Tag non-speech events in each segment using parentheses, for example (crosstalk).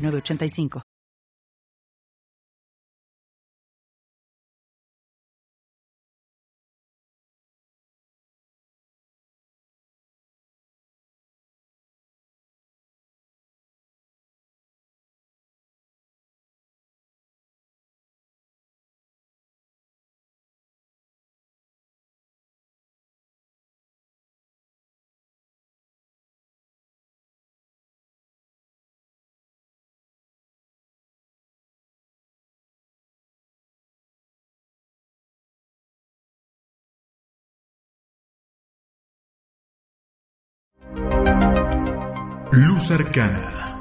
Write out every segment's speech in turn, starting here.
985. Luz Arcana.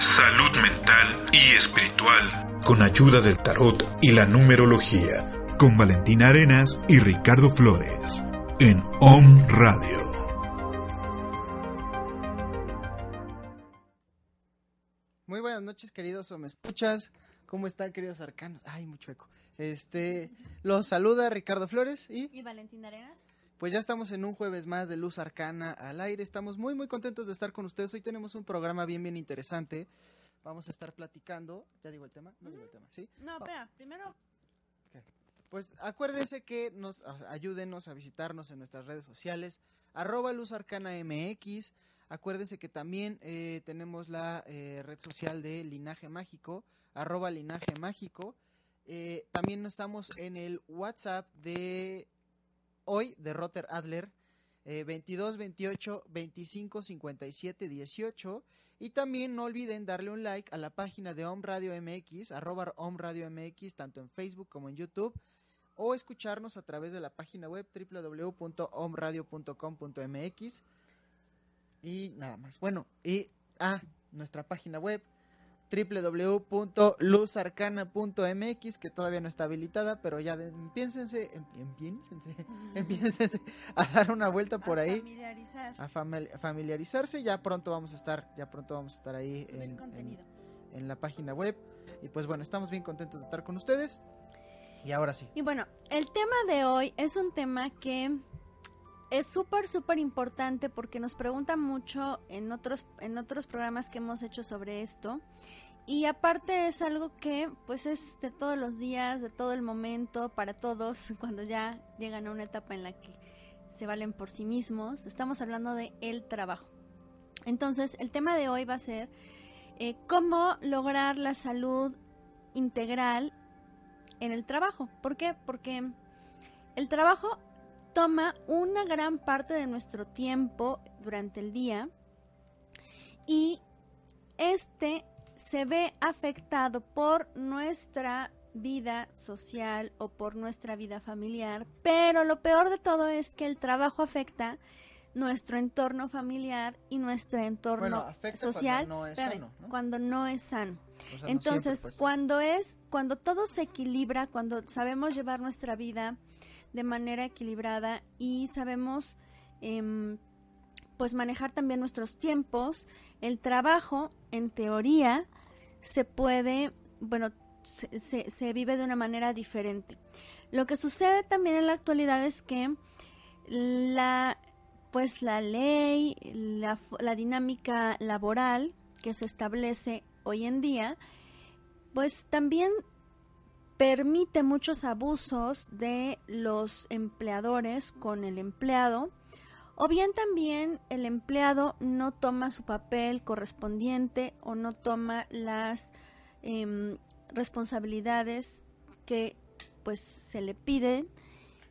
Salud mental y espiritual. Con ayuda del tarot y la numerología. Con Valentina Arenas y Ricardo Flores. En OM Radio. Muy buenas noches, queridos o me escuchas. ¿Cómo están, queridos arcanos? Ay, mucho eco. Este, los saluda Ricardo Flores y... ¿Y Valentina Arenas? Pues ya estamos en un jueves más de Luz Arcana al aire. Estamos muy, muy contentos de estar con ustedes. Hoy tenemos un programa bien, bien interesante. Vamos a estar platicando. ¿Ya digo el tema? No digo el tema, ¿sí? No, espera, primero. Pues acuérdense que nos ayúdenos a visitarnos en nuestras redes sociales, arroba Luz Arcana MX. Acuérdense que también eh, tenemos la eh, red social de Linaje Mágico, arroba Linaje Mágico. Eh, también estamos en el WhatsApp de hoy de Rotter Adler, 22 28 25 57 18. Y también no olviden darle un like a la página de Om Radio MX, arroba Om Radio MX, tanto en Facebook como en YouTube, o escucharnos a través de la página web www.omradio.com.mx. Y nada más. Bueno, y a ah, nuestra página web www.luzarcana.mx que todavía no está habilitada, pero ya de, empiénsense, (laughs) a dar una vuelta por ahí, a familiarizarse, ya pronto vamos a estar, ya pronto vamos a estar ahí en, en, la página web. Y pues bueno, estamos bien contentos de estar con ustedes. Y ahora sí. Y bueno, el tema de hoy es un tema que es súper, súper importante porque nos preguntan mucho en otros, en otros programas que hemos hecho sobre esto y aparte es algo que pues es de todos los días, de todo el momento, para todos, (laughs) cuando ya llegan a una etapa en la que se valen por sí mismos. Estamos hablando de el trabajo. Entonces, el tema de hoy va a ser eh, cómo lograr la salud integral en el trabajo. ¿Por qué? Porque el trabajo toma una gran parte de nuestro tiempo durante el día y este se ve afectado por nuestra vida social o por nuestra vida familiar, pero lo peor de todo es que el trabajo afecta nuestro entorno familiar y nuestro entorno social cuando no es sano, cuando no es sano. Entonces, pues. cuando es cuando todo se equilibra, cuando sabemos llevar nuestra vida de manera equilibrada y sabemos em, pues manejar también nuestros tiempos, el trabajo en teoría se puede, bueno, se, se, vive de una manera diferente. Lo que sucede también en la actualidad es que la, pues la ley, la, la dinámica laboral que se establece hoy en día, pues también permite muchos abusos de los empleadores con el empleado o bien también el empleado no toma su papel correspondiente o no toma las em, responsabilidades que pues se le piden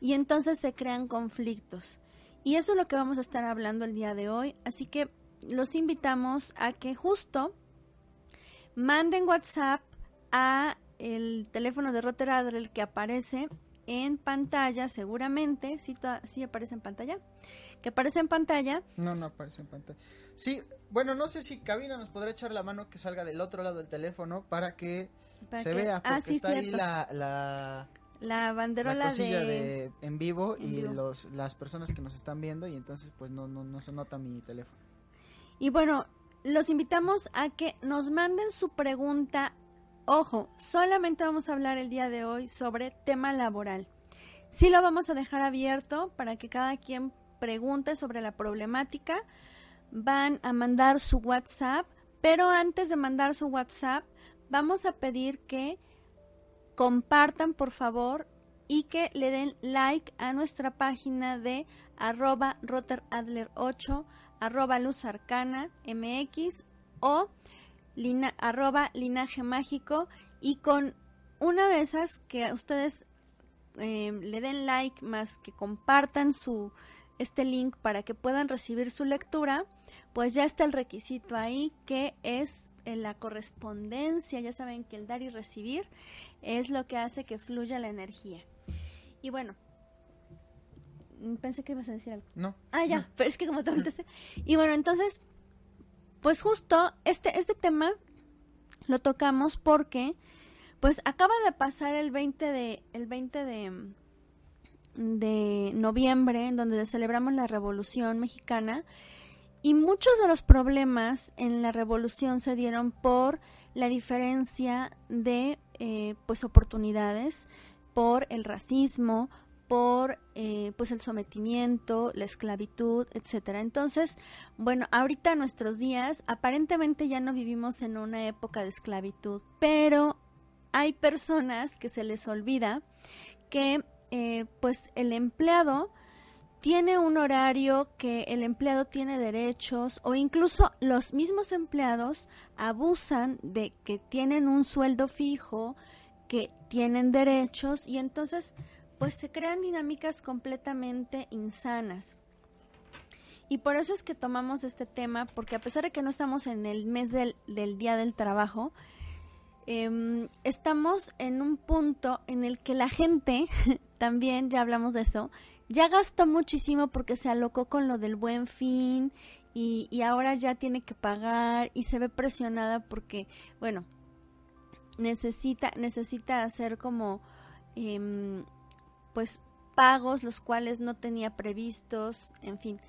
y entonces se crean conflictos. Y eso es lo que vamos a estar hablando el día de hoy, así que los invitamos a que justo manden WhatsApp a el teléfono de Rotterdam que aparece en pantalla seguramente, si sí aparece en pantalla que aparece en pantalla. No, no aparece en pantalla. Sí, bueno, no sé si Cabina nos podrá echar la mano que salga del otro lado del teléfono para que se vea, ah, porque está ahí la, la, la banderola de... en vivo y Los, las personas que nos están viendo y entonces pues no, no, no se nota mi teléfono. Y bueno, los invitamos a que nos manden su pregunta. Ojo, solamente vamos a hablar el día de hoy sobre tema laboral. Sí lo vamos a dejar abierto para que cada quien pregunte sobre la problemática. Van a mandar su WhatsApp, pero antes de mandar su WhatsApp, vamos a pedir que compartan por favor y que le den like a nuestra página de arroba roteradler8, arroba luzarcana mx o arroba linaje mágico y con una de esas que ustedes Em, le den like más que compartan su este link para que puedan recibir su lectura, pues ya está el requisito ahí que es en la correspondencia, ya saben que el dar y recibir es lo que hace que fluya la energía. Y bueno, mm, pensé que ibas a decir algo. No. Ah, ya, pero es que como te Y bueno, entonces, pues justo este, este tema lo tocamos porque pues acaba de pasar el 20 de, el 20 de, de noviembre, en donde celebramos la Revolución Mexicana, y muchos de los problemas en la revolución se dieron por la diferencia de eh, pues oportunidades, por el racismo, por eh, pues el sometimiento, la esclavitud, etcétera. Entonces, bueno, ahorita nuestros días aparentemente ya no vivimos en una época de esclavitud, pero hay personas que se les olvida que eh, pues el empleado tiene un horario, que el empleado tiene derechos o incluso los mismos empleados abusan de que tienen un sueldo fijo, que tienen derechos y entonces pues se crean dinámicas completamente insanas. Y por eso es que tomamos este tema, porque a pesar de que no estamos en el mes del, del Día del Trabajo, Em, estamos en un punto en el que la gente, (laughs) también ya hablamos de eso, ya gastó muchísimo porque se alocó con lo del buen fin y, y ahora ya tiene que pagar y se ve presionada porque, bueno, necesita, necesita hacer como, em, pues, pagos los cuales no tenía previstos, en fin.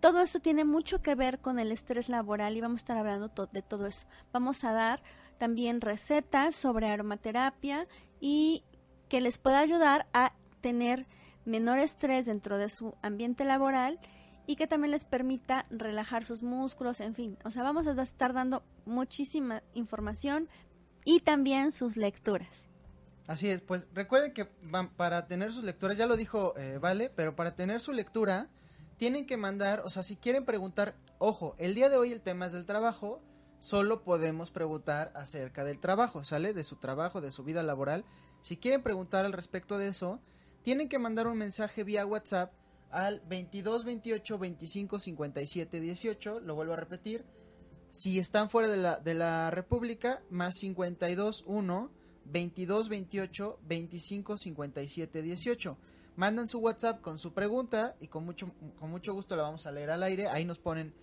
Todo eso tiene mucho que ver con el estrés laboral y vamos a estar hablando de todo eso. Vamos a dar también recetas sobre aromaterapia y que les pueda ayudar a tener menor estrés dentro de su ambiente laboral y que también les permita relajar sus músculos, en fin. O sea, vamos a estar dando muchísima información y también sus lecturas. Así es, pues recuerden que para tener sus lecturas, ya lo dijo eh, Vale, pero para tener su lectura tienen que mandar, o sea, si quieren preguntar, ojo, el día de hoy el tema es del trabajo, solo podemos preguntar acerca del trabajo, ¿sale? De su trabajo, de su vida laboral. Si quieren preguntar al respecto de eso, tienen que mandar un mensaje vía WhatsApp al 22 28 25 57 18. Lo vuelvo a repetir. Si están fuera de la, de la República, más 52 1 22 28 25 57 18. Mandan su WhatsApp con su pregunta y con mucho, con mucho gusto la vamos a leer al aire. Ahí nos ponen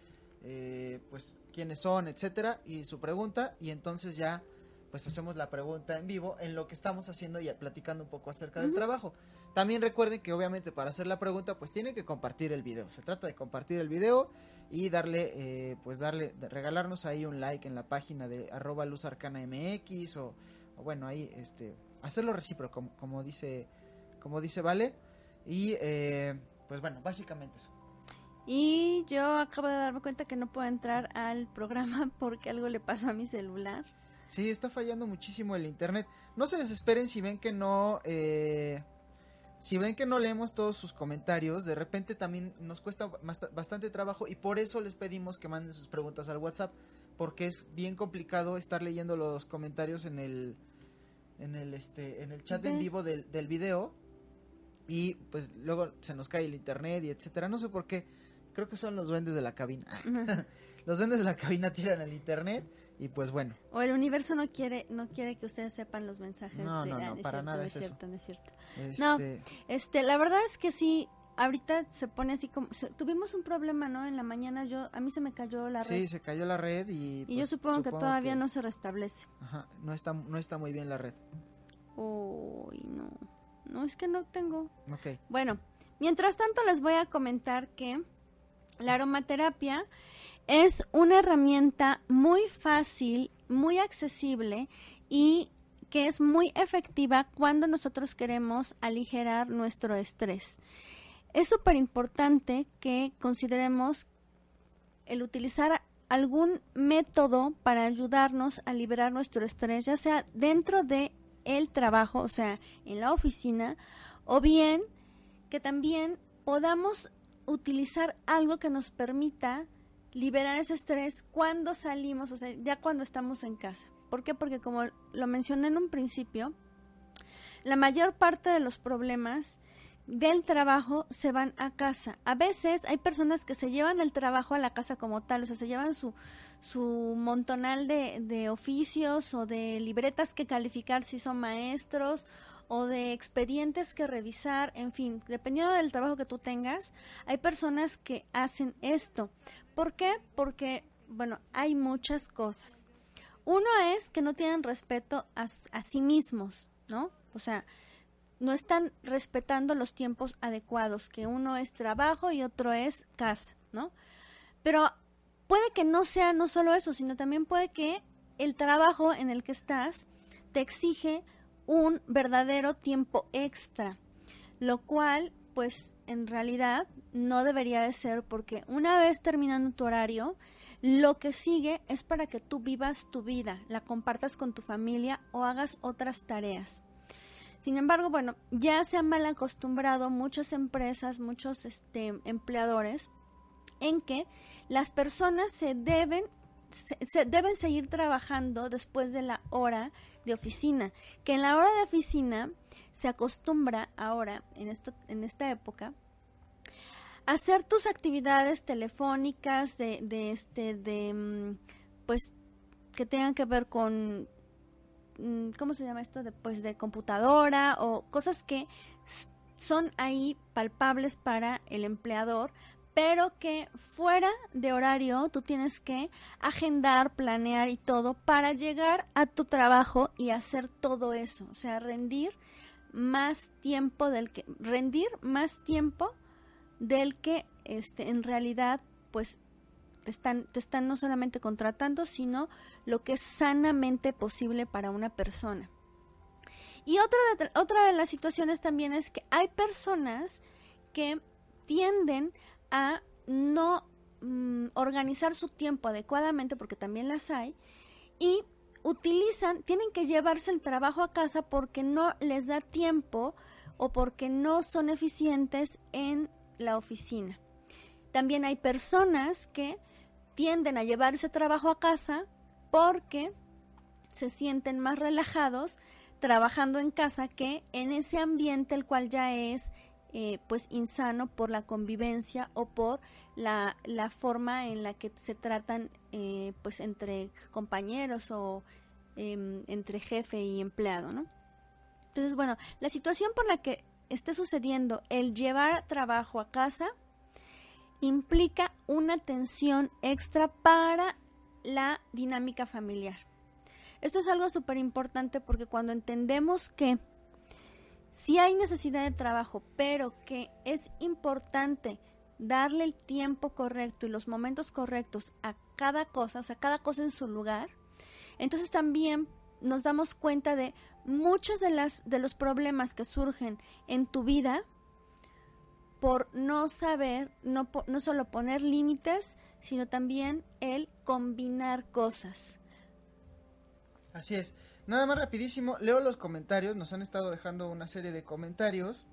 eh, pues quiénes son, etcétera, y su pregunta, y entonces ya pues hacemos la pregunta en vivo en lo que estamos haciendo y platicando un poco acerca del trabajo. También recuerden que obviamente para hacer la pregunta pues tienen que compartir el video. Se trata de compartir el video y darle, eh, pues darle, regalarnos ahí un like en la página de arroba luzarcanamx o, o bueno, ahí este, hacerlo recíproco como, como dice, como dice Vale. Y eh, pues bueno, básicamente eso. Y yo acabo de darme cuenta que no puedo entrar al programa (laughs) porque algo le pasó a mi celular. Sí, está fallando muchísimo el internet. No se desesperen si ven que no, eh, si ven que no leemos todos sus comentarios. De repente también nos cuesta bastante trabajo y por eso les pedimos que manden sus preguntas al WhatsApp, porque es bien complicado estar leyendo los comentarios en el, en el, este, en el chat en vivo del, del video y pues luego se nos cae el internet y etcétera. No sé por qué creo que son los duendes de la cabina. (laughs) los duendes de la cabina tiran el internet y pues bueno. O el universo no quiere no quiere que ustedes sepan los mensajes. No, no, no, para nada es, cierto, No, este, la verdad es que sí, ahorita se pone así como tuvimos un problema no en la mañana yo a mí se me cayó la red. sí se cayó la red y, y yo pues, supongo, que todavía no se restablece. Ajá no está no está muy bien la red. Uy no. No es que no tengo. Ok. bueno mientras tanto les voy a comentar que la aromaterapia es una herramienta muy fácil muy accesible y que es muy efectiva cuando nosotros queremos aligerar nuestro estrés. Es súper importante que consideremos el utilizar algún método para ayudarnos a liberar nuestro estrés, ya sea dentro de el trabajo, o sea, en la oficina, o bien que también podamos utilizar algo que nos permita liberar ese estrés cuando salimos, o sea, ya cuando estamos en casa. ¿Por qué? Porque como lo mencioné en un principio, la mayor parte de los problemas del trabajo se van a casa. A veces hay personas que se llevan el trabajo a la casa como tal, o sea, se llevan su, su montonal de, de oficios o de libretas que calificar si son maestros o de expedientes que revisar, en fin, dependiendo del trabajo que tú tengas, hay personas que hacen esto. ¿Por qué? Porque, bueno, hay muchas cosas. Uno es que no tienen respeto a, sí mismos, ¿no? O sea, no están respetando los tiempos adecuados, que uno es trabajo y otro es casa, ¿no? Pero puede que no sea no solo eso, sino también puede que el trabajo en el que estás te exige un verdadero tiempo extra, lo cual pues en realidad no debería de ser porque una vez terminando tu horario, lo que sigue es para que tú vivas tu vida, la compartas con tu familia o hagas otras tareas. Sin embargo, bueno, ya se han mal acostumbrado muchas empresas, muchos este, empleadores, en que las personas se deben, se, deben seguir trabajando después de la hora de oficina, que en la hora de oficina se acostumbra ahora, en, esto, en esta época, hacer tus actividades telefónicas de, de este, de, mm, pues, que tengan que ver con Mm, ¿cómo se llama esto? De, pues de computadora o cosas que son ahí palpables para el empleador, pero que fuera de horario tú tienes que agendar, planear y todo para llegar a tu trabajo y hacer todo eso, o sea, rendir más tiempo del que rendir más tiempo del que este en realidad pues te están, están no solamente contratando, sino lo que es sanamente posible para una persona. Y otra de, otra de las situaciones también es que hay personas que tienden a no mm, organizar su tiempo adecuadamente, porque también las hay, y utilizan, tienen que llevarse el trabajo a casa porque no les da tiempo o porque no son eficientes en la oficina. También hay personas que tienden a llevar ese trabajo a casa porque se sienten más relajados trabajando en casa que en ese ambiente el cual ya es eh, pues insano por la convivencia o por la, la forma en la que se tratan eh, pues entre compañeros o em, entre jefe y empleado, ¿no? Entonces, bueno, la situación por la que esté sucediendo el llevar trabajo a casa implica una tensión extra para la dinámica familiar. Esto es algo súper importante porque cuando entendemos que si hay necesidad de trabajo, pero que es importante darle el tiempo correcto y los momentos correctos a cada cosa, o sea, cada cosa en su lugar, entonces también nos damos cuenta de muchos de, las, de los problemas que surgen en tu vida por no saber, no, no solo poner límites, sino también el combinar cosas. Así es. Nada más rapidísimo, leo los comentarios, nos han estado dejando una serie de comentarios.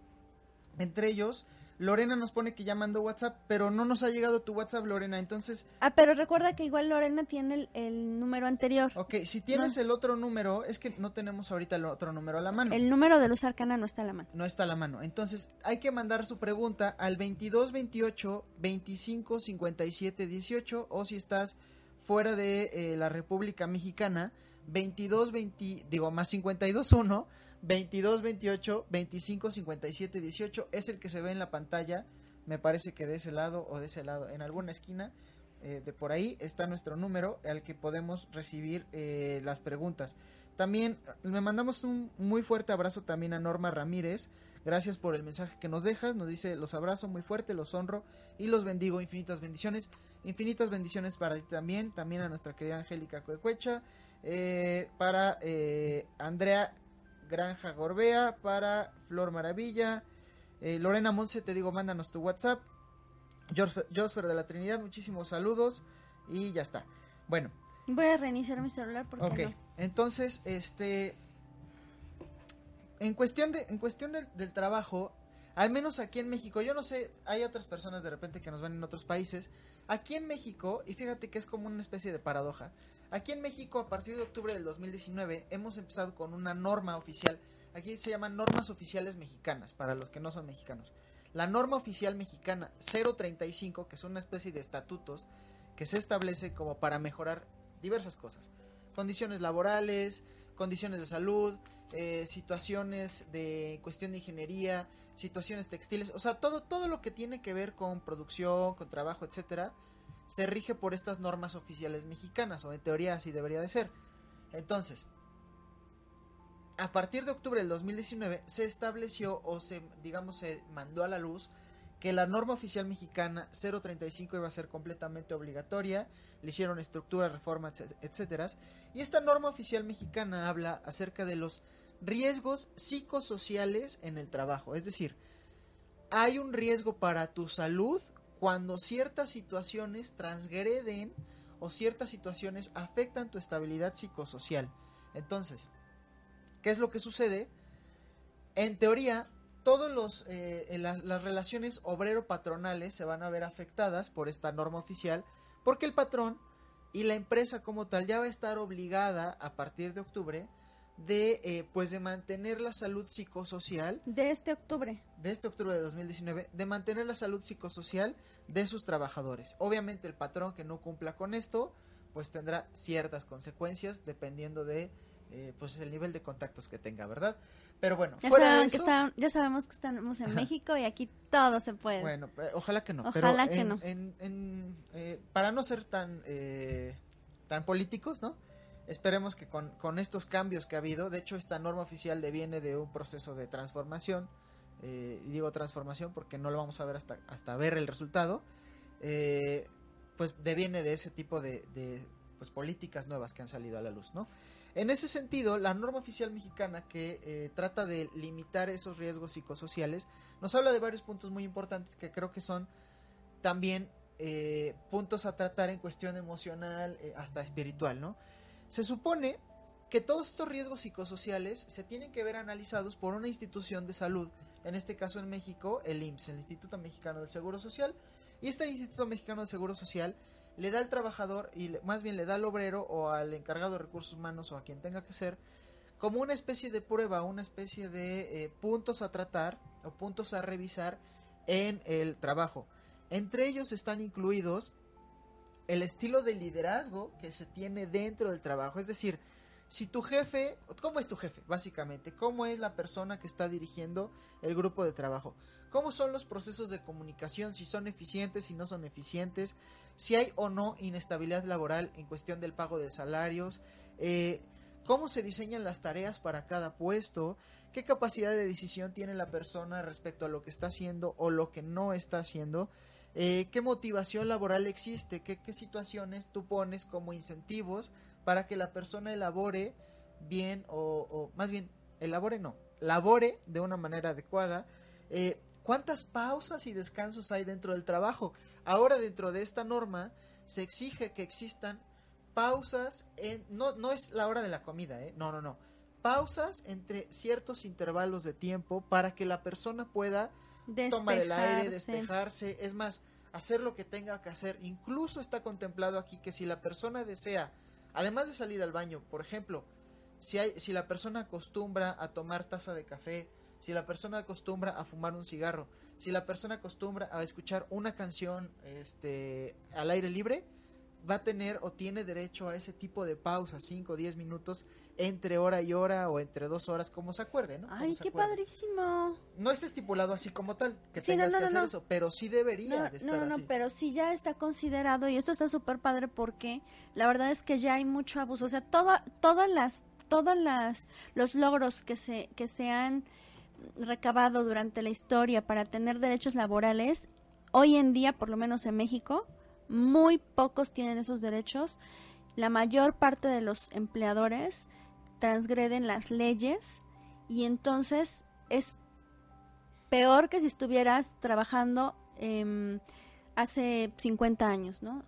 Entre ellos, Lorena nos pone que ya mandó WhatsApp, pero no nos ha llegado tu WhatsApp, Lorena, entonces... Ah, pero recuerda que igual Lorena tiene el, número anterior. Ok, si tienes el otro número, es que no tenemos ahorita el otro número a la mano. El número de Luz Arcana no está a la mano. No está a la mano, entonces hay que mandar su pregunta al 2228 25 57 18 o si estás fuera de eh, la República Mexicana, 22 20, digo más 52 1 22 28 25 57 18 es el que se ve en la pantalla me parece que de ese lado o de ese lado en alguna esquina eh, de por ahí está nuestro número al que podemos recibir eh, las preguntas. También le mandamos un muy fuerte abrazo también a Norma Ramírez gracias por el mensaje que nos dejas nos dice los abrazo muy fuerte los honro y los bendigo infinitas bendiciones infinitas bendiciones para ti también también a nuestra querida Angélica Cuecuecha eh, para Andrea Granja Gorbea, para Flor Maravilla, eh, Lorena Monse, te digo, mándanos tu WhatsApp. Josfer de la Trinidad, muchísimos saludos y ya está. Bueno. Voy a reiniciar mi celular porque Ok, entonces, este... En cuestión, de, en cuestión del trabajo, al menos aquí en México, yo no sé, hay otras personas de repente que nos van en otros países. Aquí en México, y fíjate que es como una especie de paradoja, aquí en México a partir de octubre del 2019 hemos empezado con una norma oficial, aquí se llaman normas oficiales mexicanas, para los que no son mexicanos. La norma oficial mexicana 035, que es una especie de estatutos que se establece como para mejorar diversas cosas. Condiciones laborales, condiciones de salud, eh, situaciones de cuestión de ingeniería, situaciones textiles, o sea, todo, todo lo que tiene que ver con producción, con trabajo, etcétera, se rige por estas normas oficiales mexicanas, o en teoría así debería de ser. Entonces, a partir de octubre del 2019 se estableció o se, digamos, se mandó a la luz que la norma oficial mexicana 035 iba a ser completamente obligatoria, le hicieron estructuras, reformas, etcétera, y esta norma oficial mexicana habla acerca de los riesgos psicosociales en el trabajo, es decir, hay un riesgo para tu salud cuando ciertas situaciones transgreden o ciertas situaciones afectan tu estabilidad psicosocial. Entonces, ¿qué es lo que sucede? En teoría, todas los eh, las relaciones obrero-patronales se van a ver afectadas por esta norma oficial porque el patrón y la empresa como tal ya va a estar obligada a partir de octubre de eh, pues de mantener la salud psicosocial de este octubre. de este octubre de 2019 de mantener la salud psicosocial de sus trabajadores. Obviamente el patrón que no cumpla con esto pues tendrá ciertas consecuencias dependiendo de eh, pues el nivel de contactos que tenga, ¿verdad? Pero bueno, ya, fuera de eso, ya sabemos que estamos en México y aquí todo se puede. Bueno, eh, ojalá que no. Ojalá que no. Eh, para no ser tan, tan políticos, ¿no? Esperemos que con, con, estos cambios que ha habido, de hecho esta norma oficial deviene de un proceso de transformación, y digo transformación porque no lo vamos a ver hasta, hasta ver el resultado, pues deviene de ese tipo de, de pues, políticas nuevas que han salido a la luz, ¿no? En ese sentido, la norma oficial mexicana que eh, trata de limitar esos riesgos psicosociales nos habla de varios puntos muy importantes que creo que son también eh, puntos a tratar en cuestión emocional eh, hasta espiritual, ¿no? Se supone que todos estos riesgos psicosociales se tienen que ver analizados por una institución de salud, en este caso en México, el IMSS, el Instituto Mexicano del Seguro Social, y este Instituto Mexicano del Seguro Social le da al trabajador y más bien le da al obrero o al encargado de recursos humanos o a quien tenga que ser como una especie de prueba, una especie de eh, puntos a tratar o puntos a revisar en el trabajo. Entre ellos están incluidos el estilo de liderazgo que se tiene dentro del trabajo, es decir, si tu jefe, ¿cómo es tu jefe? Básicamente, ¿cómo es la persona que está dirigiendo el grupo de trabajo? ¿Cómo son los procesos de comunicación? Si son eficientes, si no son eficientes, si hay o no inestabilidad laboral en cuestión del pago de salarios, eh, cómo se diseñan las tareas para cada puesto, qué capacidad de decisión tiene la persona respecto a lo que está haciendo o lo que no está haciendo, eh, qué motivación laboral existe, ¿Qué, situaciones tú pones como incentivos para que la persona elabore bien o, más bien elabore no, labore de una manera adecuada. Eh, ¿Cuántas pausas y descansos hay dentro del trabajo? Ahora dentro de esta norma se exige que existan pausas en no no es la hora de la comida, ¿eh? No, no, no. Pausas entre ciertos intervalos de tiempo para que la persona pueda tomar el aire, despejarse, es más, hacer lo que tenga que hacer. Incluso está contemplado aquí que si la persona desea, además de salir al baño, por ejemplo, si hay si la persona acostumbra a tomar taza de café si la persona acostumbra a fumar un cigarro, si la persona acostumbra a escuchar una canción este, al aire libre, va a tener o tiene derecho a ese tipo de pausa, 5 o 10 minutos, entre hora y hora o entre dos horas, como se acuerde, ¿no? Ay, qué padrísimo. No está estipulado así como tal, que tengas que hacer eso, pero sí debería de estar No, no, no, pero sí ya está considerado y esto está súper padre porque la verdad es que ya hay mucho abuso. O sea, todo, todas las, todas las, los logros que se, que se han recabado durante la historia para tener derechos laborales, hoy en día, por lo menos en México, muy pocos tienen esos derechos. La mayor parte de los empleadores transgreden las leyes y entonces es peor que si estuvieras trabajando eh, hace 50 años, ¿no?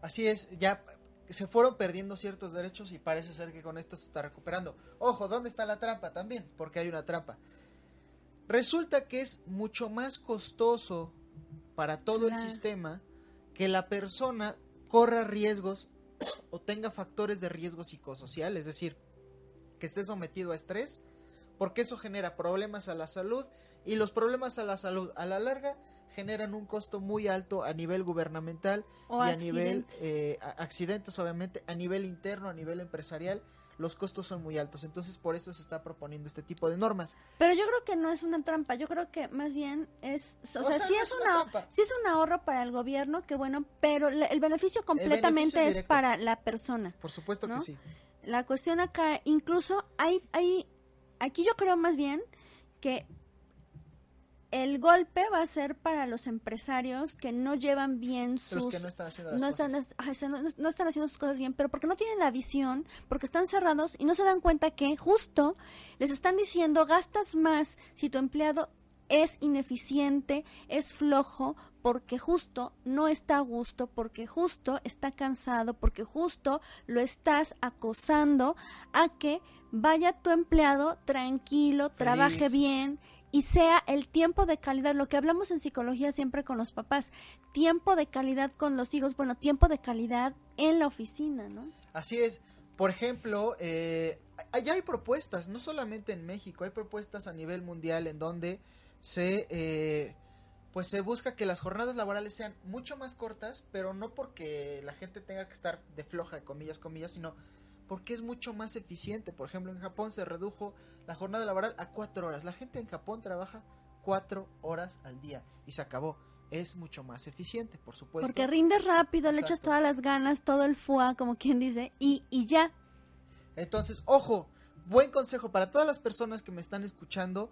Así es, ya se fueron perdiendo ciertos derechos y parece ser que con esto se está recuperando. Ojo, ¿dónde está la trampa también? Porque hay una trampa. Resulta que es mucho más costoso para todo el sistema que la persona corra riesgos o tenga factores de riesgo psicosocial, es decir, que esté sometido a estrés, porque eso genera problemas a la salud y los problemas a la salud a la larga generan un costo muy alto a nivel gubernamental y a nivel eh, accidentes obviamente a nivel interno a nivel empresarial los costos son muy altos. Entonces, por eso se está proponiendo este tipo de normas. Pero yo creo que no es una trampa, yo creo que más bien es, o, sea, sí, es, una, sí es un ahorro para el gobierno, que bueno, pero el beneficio completamente es para la persona. Por supuesto que sí. La cuestión acá, incluso hay, hay, aquí yo creo más bien que el golpe va a ser para los empresarios que no llevan bien sus... que no están haciendo no Están, no, están haciendo sus cosas bien, pero porque no tienen la visión, porque están cerrados y no se dan cuenta que justo les están diciendo gastas más si tu empleado es ineficiente, es flojo, porque justo no está a gusto, porque justo está cansado, porque justo lo estás acosando a que vaya tu empleado tranquilo, trabaje bien y sea el tiempo de calidad, lo que hablamos en psicología siempre con los papás, tiempo de calidad con los hijos, bueno, tiempo de calidad en la oficina, ¿no? Así es. Por ejemplo, eh, allá hay propuestas, no solamente en México, hay propuestas a nivel mundial en donde se, eh, pues se busca que las jornadas laborales sean mucho más cortas, pero no porque la gente tenga que estar de floja, comillas, comillas, sino porque es mucho más eficiente. Por ejemplo, en Japón se redujo la jornada laboral a cuatro horas. La gente en Japón trabaja cuatro horas al día y se acabó. Es mucho más eficiente, por supuesto. Porque rinde rápido, le echas todas las ganas, todo el fuá, como quien dice, y, y ya. Entonces, ojo, buen consejo para todas las personas que me están escuchando.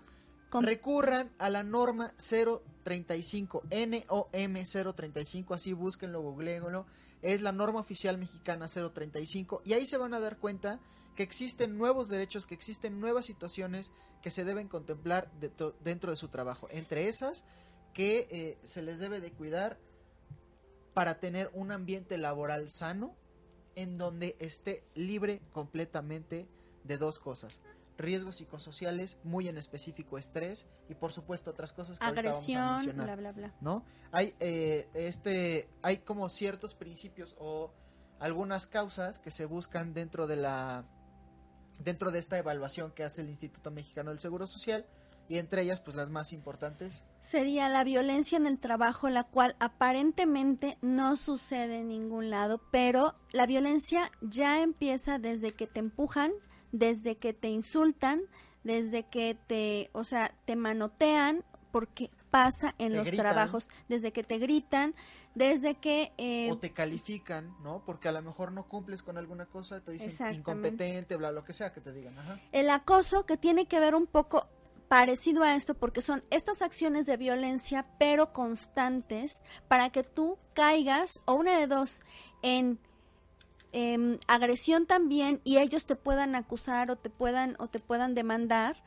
Recurran a la norma 035, NOM 035, así búsquenlo, googleenlo es la norma oficial mexicana 035 y ahí se van a dar cuenta que existen nuevos derechos, que existen nuevas situaciones que se deben contemplar dentro de su trabajo. Entre esas, que eh, se les debe de cuidar para tener un ambiente laboral sano en donde esté libre completamente de dos cosas riesgos psicosociales, muy en específico estrés y por supuesto otras cosas que Agresión, vamos a mencionar, bla bla bla. ¿no? Hay eh, este hay como ciertos principios o algunas causas que se buscan dentro de la dentro de esta evaluación que hace el Instituto Mexicano del Seguro Social y entre ellas pues las más importantes sería la violencia en el trabajo la cual aparentemente no sucede en ningún lado pero la violencia ya empieza desde que te empujan desde que te insultan, desde que te, o sea, te manotean, porque pasa en los trabajos, desde que te gritan, desde que... Eh, o te califican, ¿no? Porque a lo mejor no cumples con alguna cosa, te dicen incompetente, bla, lo que sea que te digan. El acoso que tiene que ver un poco parecido a esto porque son estas acciones de violencia pero constantes para que tú caigas o una de dos en Em, agresión también y ellos te puedan acusar o te puedan o te puedan demandar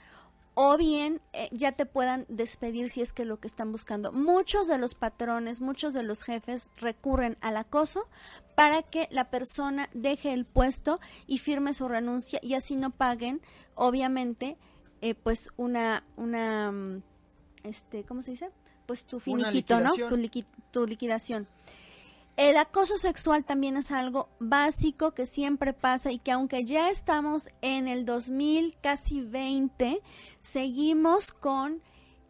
o bien eh, ya te puedan despedir si es que lo que están buscando. Muchos de los patrones, muchos de los jefes recurren al acoso para que la persona deje el puesto y firme su renuncia y así no paguen, obviamente, eh, pues una, una, mm, este, ¿cómo se dice? Pues tu finiquito, ¿no? Tu, tu liquidación. El acoso sexual también es algo básico que siempre pasa y que aunque ya estamos en el 2000, casi 20, seguimos con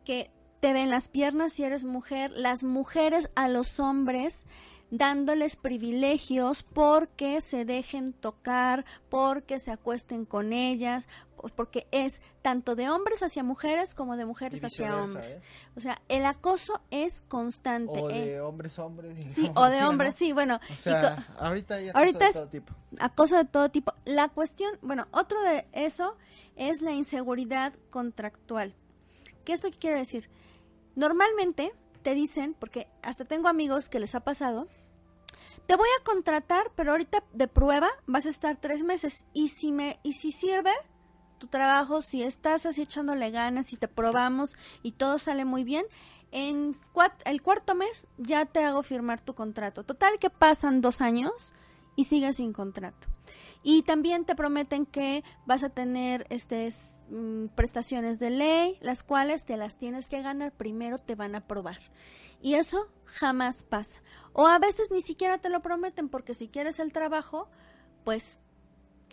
que te ven las piernas si eres mujer, las mujeres a los hombres dándoles privilegios porque se dejen tocar, porque se acuesten con ellas, porque es tanto de hombres hacia mujeres como de mujeres hacia hombres. ¿eh? O sea, el acoso es constante. O de hombres a hombres. Sí, (laughs) o de hombres, sí, bueno. O sea, ahorita hay acoso de todo tipo. Acoso de todo tipo. La cuestión, bueno, otro de eso es la inseguridad contractual. ¿Qué esto quiere decir? Normalmente te dicen, porque hasta tengo amigos que les ha pasado, te voy a contratar, pero ahorita de prueba vas a estar tres meses y si me y si sirve tu trabajo, si estás así echándole ganas y te probamos y todo sale muy bien, en el cuarto mes ya te hago firmar tu contrato. Total que pasan dos años y sigues sin contrato. Y también te prometen que vas a tener este, mm, prestaciones de ley, las cuales te las tienes que ganar, primero te van a probar. Y eso jamás pasa. O a veces ni siquiera te lo prometen porque si quieres el trabajo, pues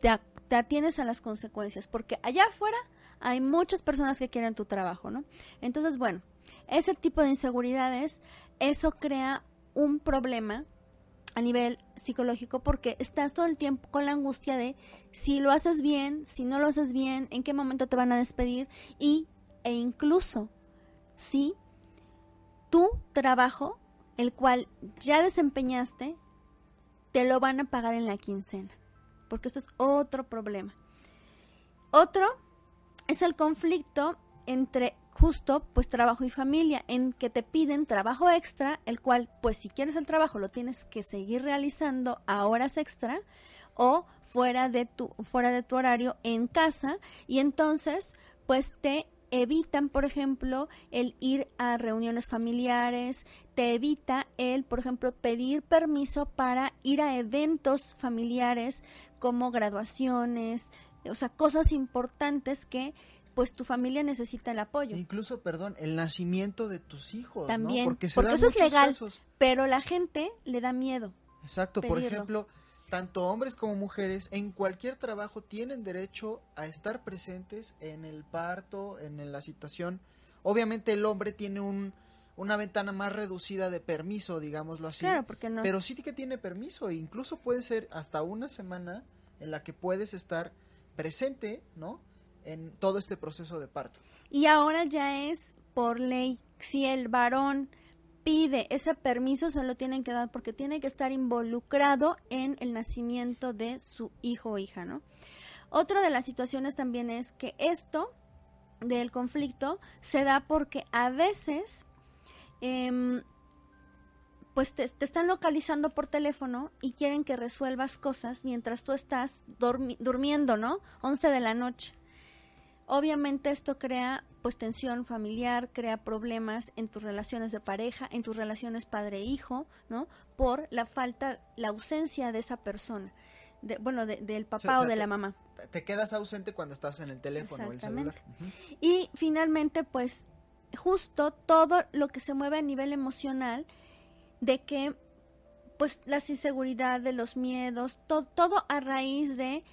te, te atienes a las consecuencias, porque allá afuera hay muchas personas que quieren tu trabajo, ¿no? Entonces, bueno, ese tipo de inseguridades, eso crea un problema a nivel psicológico porque estás todo el tiempo con la angustia de si lo haces bien, si no lo haces bien, en qué momento te van a despedir y e incluso si tu trabajo, el cual ya desempeñaste, te lo van a pagar en la quincena porque esto es otro problema. Otro es el conflicto entre justo pues trabajo y familia en que te piden trabajo extra, el cual pues si quieres el trabajo lo tienes que seguir realizando a horas extra o fuera de tu fuera de tu horario en casa y entonces pues te evitan, por ejemplo, el ir a reuniones familiares, te evita el, por ejemplo, pedir permiso para ir a eventos familiares como graduaciones, o sea, cosas importantes que pues tu familia necesita el apoyo. Incluso, perdón, el nacimiento de tus hijos, También, Porque, eso es legal, pero la gente le da miedo. Exacto, por ejemplo, tanto hombres como mujeres en cualquier trabajo tienen derecho a estar presentes en el parto, en la situación. Obviamente el hombre tiene un, una ventana más reducida de permiso, digámoslo así. Claro, porque no. Pero sí que tiene permiso, e incluso puede ser hasta una semana en la que puedes estar presente, ¿no? En todo este proceso de parto. Y ahora ya es por ley. Si el varón pide ese permiso, se lo tienen que dar porque tiene que estar involucrado en el nacimiento de su hijo o hija, ¿no? Otra de las situaciones también es que esto del conflicto se da porque a veces em, pues te, están localizando por teléfono y quieren que resuelvas cosas mientras tú estás durmiendo, ¿no? 11 de la noche. Obviamente esto crea pues tensión familiar, crea problemas en tus relaciones de pareja, en tus relaciones padre-hijo, ¿no? Por la falta, la ausencia de esa persona, de, bueno, del papá o, de la mamá. Te quedas ausente cuando estás en el teléfono o el celular. Y finalmente, pues, justo todo lo que se mueve a nivel emocional, de que, pues, las inseguridades, los miedos, todo a raíz de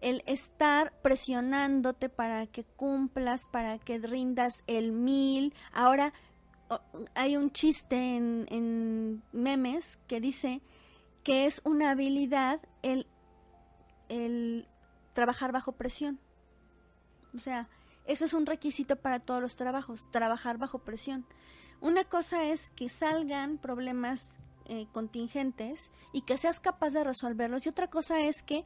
el estar presionándote para que cumplas, para que rindas el mil. Ahora hay un chiste en, en memes que dice que es una habilidad el, el trabajar bajo presión. O sea, eso es un requisito para todos los trabajos, trabajar bajo presión. Una cosa es que salgan problemas eh, contingentes y que seas capaz de resolverlos y otra cosa es que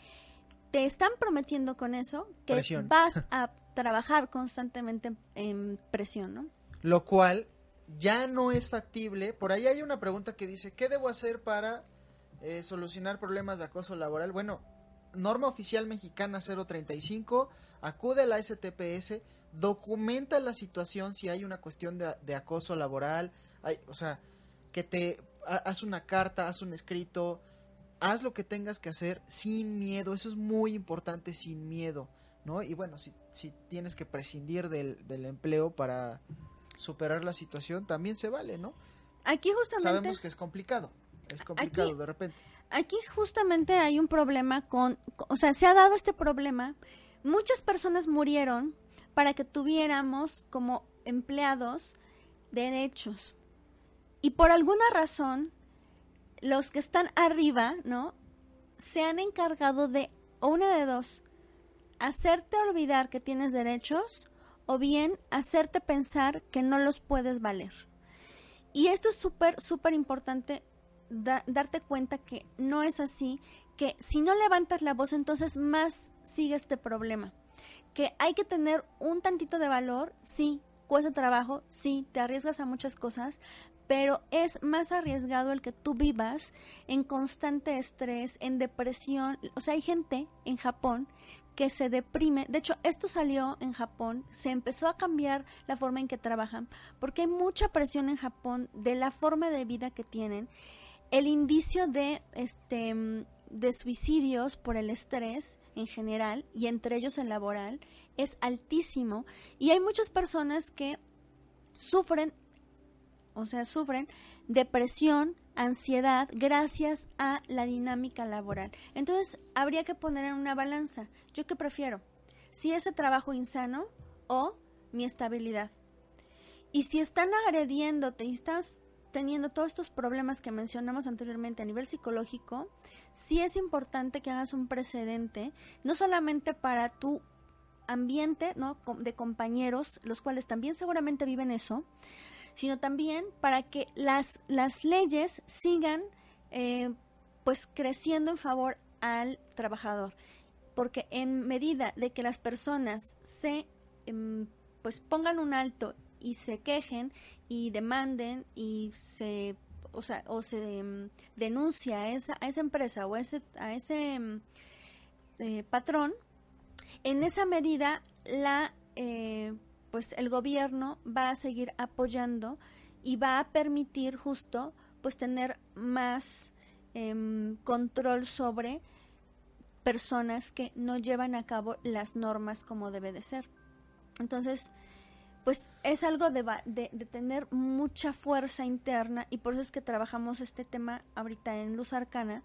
te están prometiendo con eso que vas (laughs) a trabajar constantemente en, presión, ¿no? Lo cual ya no es factible. Por ahí hay una pregunta que dice, ¿qué debo hacer para eh, solucionar problemas de acoso laboral? Bueno, norma oficial mexicana 035, acude a la STPS, documenta la situación si hay una cuestión de, acoso laboral, hay, o sea, que te haz una carta, haz un escrito, haz lo que tengas que hacer sin miedo, eso es muy importante, sin miedo, ¿no? Y bueno, si, si tienes que prescindir del, empleo para superar la situación, también se vale, ¿no? Aquí justamente... Sabemos que es complicado, es complicado de repente. Aquí justamente hay un problema con, o sea, se ha dado este problema, muchas personas murieron para que tuviéramos como empleados derechos. Y por alguna razón los que están arriba, ¿no? Se han encargado de, o una de dos, hacerte olvidar que tienes derechos o bien hacerte pensar que no los puedes valer. Y esto es súper, súper importante darte cuenta que no es así, que si no levantas la voz entonces más sigue este problema. Que hay que tener un tantito de valor, sí, cuesta trabajo, sí, te arriesgas a muchas cosas, pero es más arriesgado el que tú vivas en constante estrés, en depresión. O sea, hay gente en Japón que se deprime. De hecho, esto salió en Japón, se empezó a cambiar la forma en que trabajan, porque hay mucha presión en Japón de la forma de vida que tienen. El indicio de este de suicidios por el estrés en general y entre ellos el laboral es altísimo y hay muchas personas que sufren o sea, sufren depresión, ansiedad gracias a la dinámica laboral. Entonces, habría que poner en una balanza, ¿yo qué prefiero? Si ese trabajo insano o mi estabilidad. Y si están agrediéndote y estás teniendo todos estos problemas que mencionamos anteriormente a nivel psicológico, sí es importante que hagas un precedente, no solamente para tu ambiente, ¿no? de compañeros, los cuales también seguramente viven eso, sino también para que las, las leyes sigan eh, pues creciendo en favor al trabajador. Porque en medida de que las personas se em, pues pongan un alto y se quejen y demanden y se o sea, o se em, denuncia a esa, a esa empresa o a ese, a ese em, eh, patrón, en esa medida la eh, pues el gobierno va a seguir apoyando y va a permitir justo pues tener más em, control sobre personas que no llevan a cabo las normas como debe de ser. Entonces, pues es algo de, de, de, tener mucha fuerza interna y por eso es que trabajamos este tema ahorita en Luz Arcana,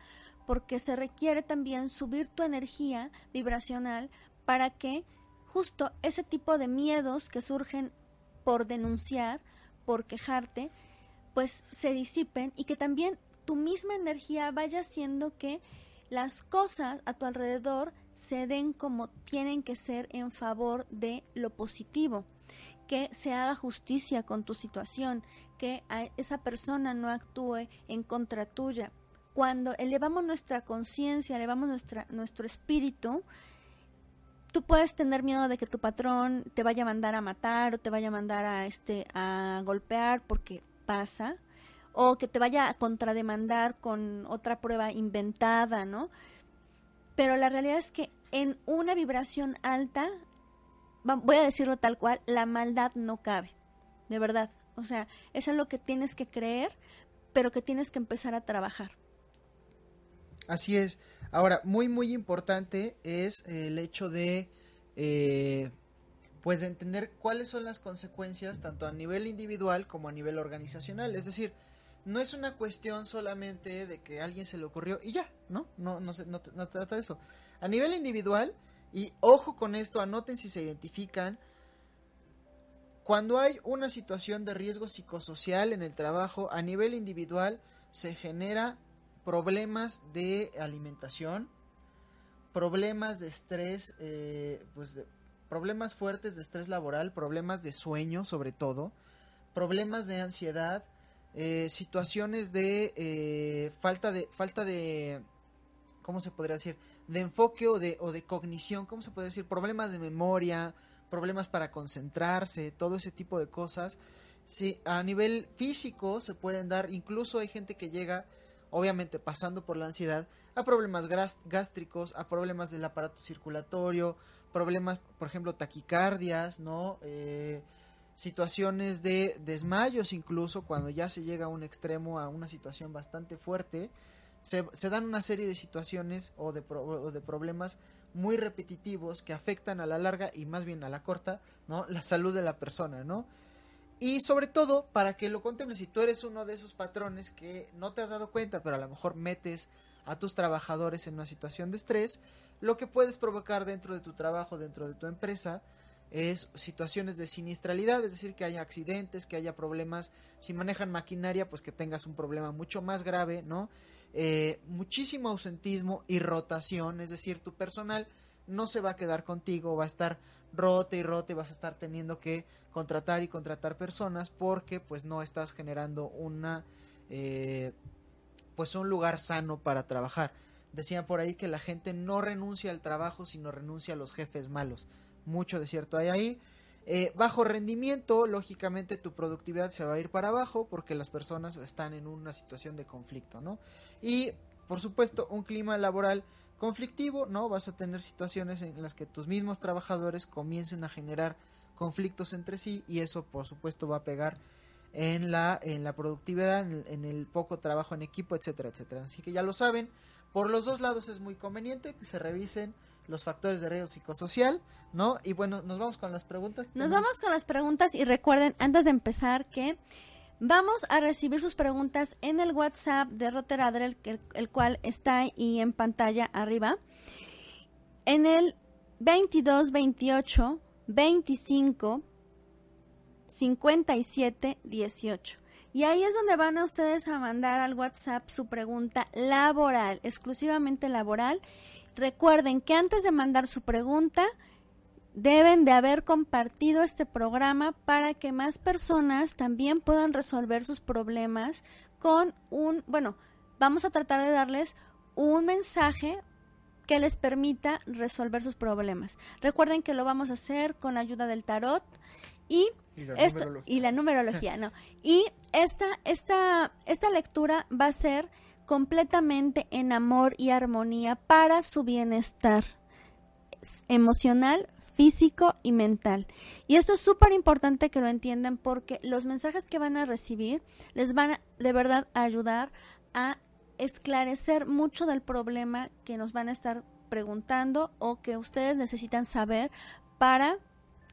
porque se requiere también subir tu energía vibracional para que justo ese tipo de miedos que surgen por denunciar, por quejarte, pues se disipen y que también tu misma energía vaya haciendo que las cosas a tu alrededor se den como tienen que ser en favor de lo positivo, que se haga justicia con tu situación, que esa persona no actúe en contra tuya. Cuando elevamos nuestra conciencia, elevamos nuestra, nuestro espíritu, tú puedes tener miedo de que tu patrón te vaya a mandar a matar o te vaya a mandar a este a golpear porque pasa o que te vaya a contrademandar con otra prueba inventada, ¿no? Pero la realidad es que en una vibración alta, voy a decirlo tal cual, la maldad no cabe, de verdad. O sea, eso es lo que tienes que creer, pero que tienes que empezar a trabajar. Así es. Ahora, muy, muy importante es el hecho de, eh, pues, de entender cuáles son las consecuencias tanto a nivel individual como a nivel organizacional. Es decir, no es una cuestión solamente de que a alguien se le ocurrió y ya, ¿no? No, no, se, no, no trata eso. A nivel individual, y ojo con esto, anoten si se identifican, cuando hay una situación de riesgo psicosocial en el trabajo, a nivel individual se genera problemas de alimentación, problemas de estrés, eh, pues problemas fuertes de estrés laboral, problemas de sueño sobre todo, problemas de ansiedad, eh, situaciones de eh, falta de falta de ¿cómo se podría decir? de enfoque o de, o de cognición, ¿cómo se podría decir? problemas de memoria, problemas para concentrarse, todo ese tipo de cosas. Sí, a nivel físico se pueden dar, incluso hay gente que llega obviamente pasando por la ansiedad, a problemas gástricos, a problemas del aparato circulatorio, problemas, por ejemplo, taquicardias, ¿no? Eh, situaciones de desmayos incluso, cuando ya se llega a un extremo, a una situación bastante fuerte, se, dan una serie de situaciones o de, o de problemas muy repetitivos que afectan a la larga y más bien a la corta, ¿no? La salud de la persona, ¿no? Y sobre todo, para que lo contemples, si tú eres uno de esos patrones que no te has dado cuenta, pero a lo mejor metes a tus trabajadores en una situación de estrés, lo que puedes provocar dentro de tu trabajo, dentro de tu empresa, es situaciones de siniestralidad, es decir, que haya accidentes, que haya problemas, si manejan maquinaria, pues que tengas un problema mucho más grave, ¿no? Eh, muchísimo ausentismo y rotación, es decir, tu personal no se va a quedar contigo, va a estar rote y rote, vas a estar teniendo que contratar y contratar personas porque pues no estás generando una eh, pues un lugar sano para trabajar. Decían por ahí que la gente no renuncia al trabajo, sino renuncia a los jefes malos mucho de cierto hay ahí. Eh, bajo rendimiento, lógicamente tu productividad se va a ir para abajo porque las personas están en una situación de conflicto, ¿no? Y, por supuesto, un clima laboral conflictivo, ¿no? Vas a tener situaciones en las que tus mismos trabajadores comiencen a generar conflictos entre sí y eso, por supuesto, va a pegar en la, en la productividad, en el, en el poco trabajo en equipo, etcétera, etcétera. Así que ya lo saben, por los dos lados es muy conveniente que se revisen los factores de riesgo psicosocial, ¿no? Y bueno, nos vamos con las preguntas. Nos vamos con las preguntas y recuerden, antes de empezar, que vamos a recibir sus preguntas en el WhatsApp de Rotter Adler, el, cual está ahí en pantalla arriba, en el 22 28 25 57 18. Y ahí es donde van a ustedes a mandar al WhatsApp su pregunta laboral, exclusivamente laboral, Recuerden que antes de mandar su pregunta, deben de haber compartido este programa para que más personas también puedan resolver sus problemas con un, bueno, vamos a tratar de darles un mensaje que les permita resolver sus problemas. Recuerden que lo vamos a hacer con ayuda del tarot y, la esto, y la numerología, no. Y esta, esta, esta lectura va a ser completamente en amor y armonía para su bienestar emocional, físico y mental. Y esto es súper importante que lo entiendan porque los mensajes que van a recibir les van a, de verdad a ayudar a esclarecer mucho del problema que nos van a estar preguntando o que ustedes necesitan saber para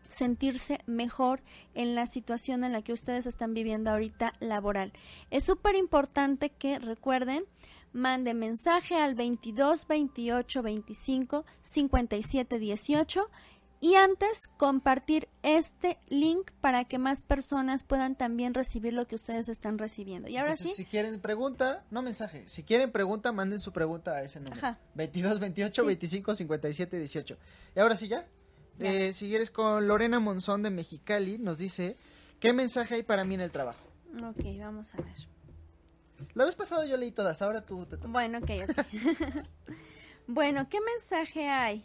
sentirse mejor en la situación en la que ustedes están viviendo ahorita laboral. Es súper importante que recuerden, mande mensaje al 22 28 25 57 18 y antes compartir este link para que más personas puedan también recibir lo que ustedes están recibiendo. Y ahora sí. Si quieren pregunta, no mensaje. Si quieren pregunta, manden su pregunta a ese número. 22 28 25 57 18. Y ahora sí ya. Eh, si quieres con Lorena Monzón de Mexicali, nos dice, ¿qué mensaje hay para mí en el trabajo? Ok, vamos a ver. La vez pasada yo leí todas, ahora tú te toca. Bueno, ok, (laughs) bueno, ¿qué mensaje hay?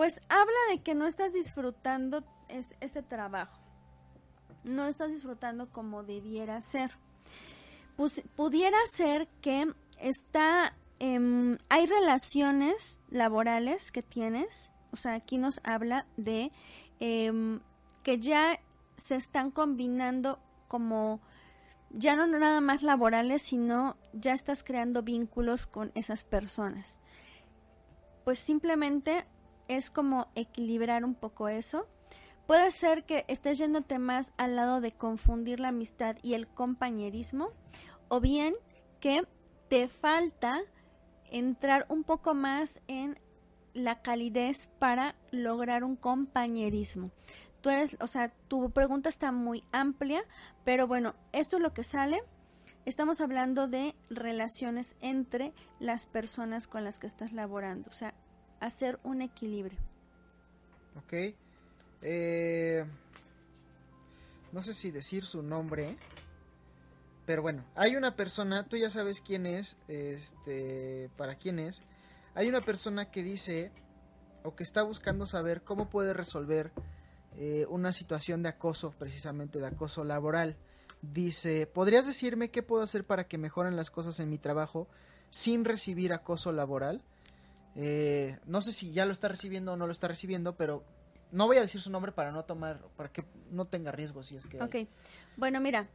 Pues habla de que no estás disfrutando ese trabajo. No estás disfrutando como debiera ser. Pudiera ser que está, em, hay relaciones laborales que tienes o sea, aquí nos habla de em, que ya se están combinando como ya no nada más laborales, sino ya estás creando vínculos con esas personas. Pues simplemente es como equilibrar un poco eso. Puede ser que estés yéndote más al lado de confundir la amistad y el compañerismo, o bien que te falta entrar un poco más en la calidez para lograr un compañerismo. Tú eres, o sea, tu pregunta está muy amplia, pero bueno, esto es lo que sale. Estamos hablando de relaciones entre las personas con las que estás laborando, o sea, hacer un equilibrio. Ok. Eh, no sé si decir su nombre, pero bueno, hay una persona, tú ya sabes quién es, este, para quién es, hay una persona que dice o que está buscando saber cómo puede resolver eh, una situación de acoso, precisamente de acoso laboral. Dice, ¿podrías decirme qué puedo hacer para que mejoren las cosas en mi trabajo sin recibir acoso laboral? Eh, no sé si ya lo está recibiendo o no lo está recibiendo, pero no voy a decir su nombre para no tomar, para que no tenga riesgo si es que... Ok, bueno, mira,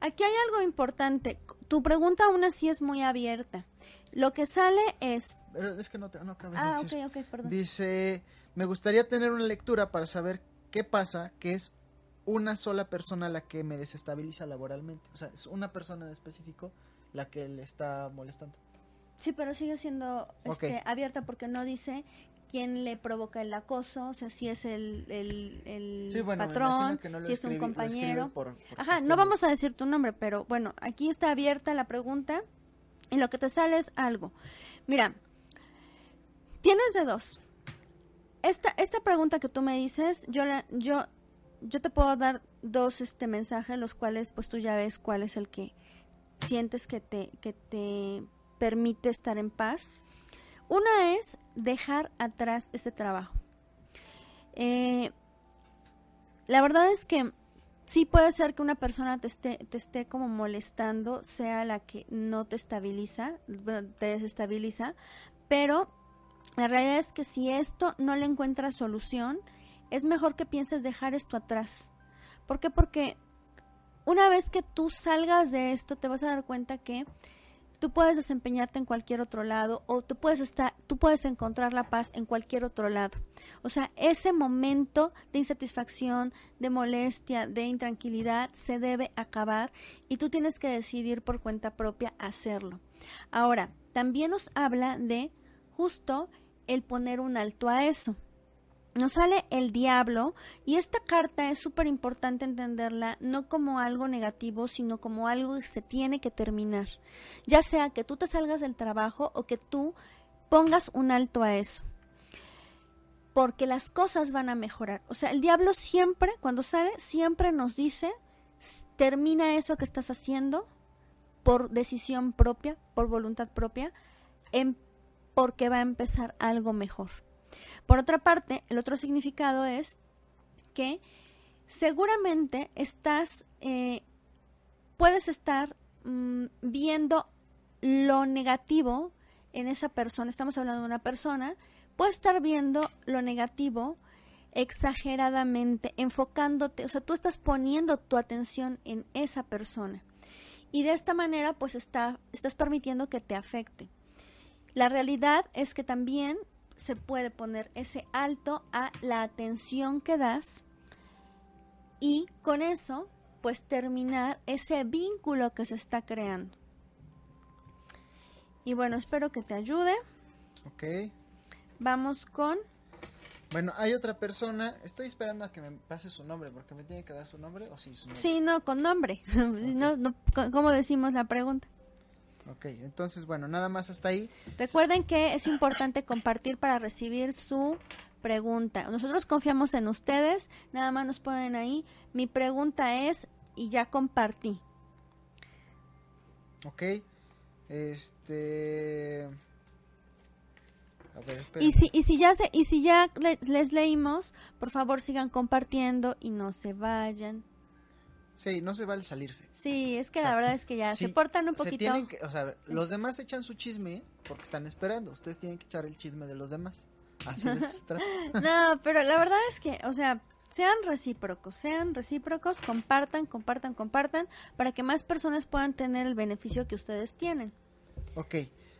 aquí hay algo importante. Tu pregunta aún así es muy abierta. Lo que sale es... es que no, te, no Ah, ok, ok, perdón. Dice, me gustaría tener una lectura para saber qué pasa, que es una sola persona la que me desestabiliza laboralmente. O sea, es una persona en específico la que le está molestando. Sí, pero sigue siendo este, abierta porque no dice quién le provoca el acoso, o sea, si es el, el, patrón, si es un compañero. Ajá, no vamos a decir tu nombre, pero bueno, aquí está abierta la pregunta y lo que te sale es algo. Mira, tienes de dos. Esta, esta pregunta que tú me dices, yo, la, yo, yo te puedo dar dos este mensajes, los cuales pues tú ya ves cuál es el que sientes que te, que te permite estar en paz. Una es dejar atrás ese trabajo. Eh, la verdad es que sí puede ser que una persona te esté, te esté como molestando, sea la que no te estabiliza, te desestabiliza, pero la realidad es que si esto no le encuentra solución, es mejor que pienses dejar esto atrás. ¿Por qué? Porque una vez que tú salgas de esto, te vas a dar cuenta que tú puedes desempeñarte en cualquier otro lado o tú puedes estar, tú puedes encontrar la paz en cualquier otro lado. O sea, ese momento de insatisfacción, de molestia, de intranquilidad se debe acabar y tú tienes que decidir por cuenta propia hacerlo. Ahora, también nos habla de justo el poner un alto a eso nos sale el diablo y esta carta es súper importante entenderla no como algo negativo, sino como algo que se tiene que terminar. Ya sea que tú te salgas del trabajo o que tú pongas un alto a eso. Porque las cosas van a mejorar. O sea, el diablo siempre, cuando sale, siempre nos dice, termina eso que estás haciendo por decisión propia, por voluntad propia, en, porque va a empezar algo mejor. Por otra parte, el otro significado es que seguramente estás, eh, puedes estar mm, viendo lo negativo en esa persona, estamos hablando de una persona, puedes estar viendo lo negativo exageradamente, enfocándote, o sea, tú estás poniendo tu atención en esa persona. Y de esta manera, pues está, estás permitiendo que te afecte. La realidad es que también se puede poner ese alto a la atención que das y con eso pues terminar ese vínculo que se está creando. Y bueno, espero que te ayude. Ok. Vamos con... Bueno, hay otra persona. Estoy esperando a que me pase su nombre, porque me tiene que dar su nombre o sí su nombre. Sí, no, con nombre. (laughs) no, no, ¿Cómo decimos la pregunta? Ok, entonces bueno, nada más hasta ahí. Recuerden que es importante compartir para recibir su pregunta. Nosotros confiamos en ustedes, nada más nos ponen ahí. Mi pregunta es, y ya compartí. Ok, este... Ver, y si y si ya se, y si ya les leímos, por favor sigan compartiendo y no se vayan. Sí, no se vale salirse. Sí, es que la verdad es que ya se portan un poquito. o sea, los demás echan su chisme porque están esperando. Ustedes tienen que echar el chisme de los demás. Así (laughs) No, pero la verdad es que, o sea, sean recíprocos, sean recíprocos, compartan, compartan, compartan, para que más personas puedan tener el beneficio que ustedes tienen. Ok.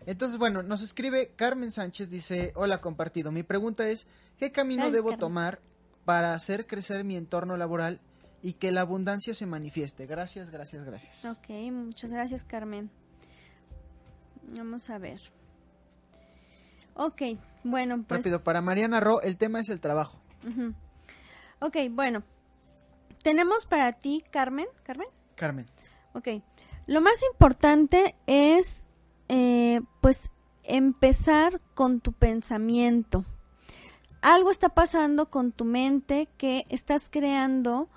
Entonces, bueno, nos escribe Carmen Sánchez, dice, hola compartido. Mi pregunta es, ¿qué camino debo tomar para hacer crecer mi entorno laboral y que la abundancia se manifieste. Gracias, gracias, gracias. Ok, muchas gracias Carmen. Vamos a ver. Ok, bueno, pues... Rápido, para Mariana Ro, el tema es el trabajo. Ok, bueno. Tenemos para ti, Carmen. ¿Carmen? Carmen. Ok. Lo más importante es, eh, pues, empezar con tu pensamiento. Algo está pasando con tu mente que estás creando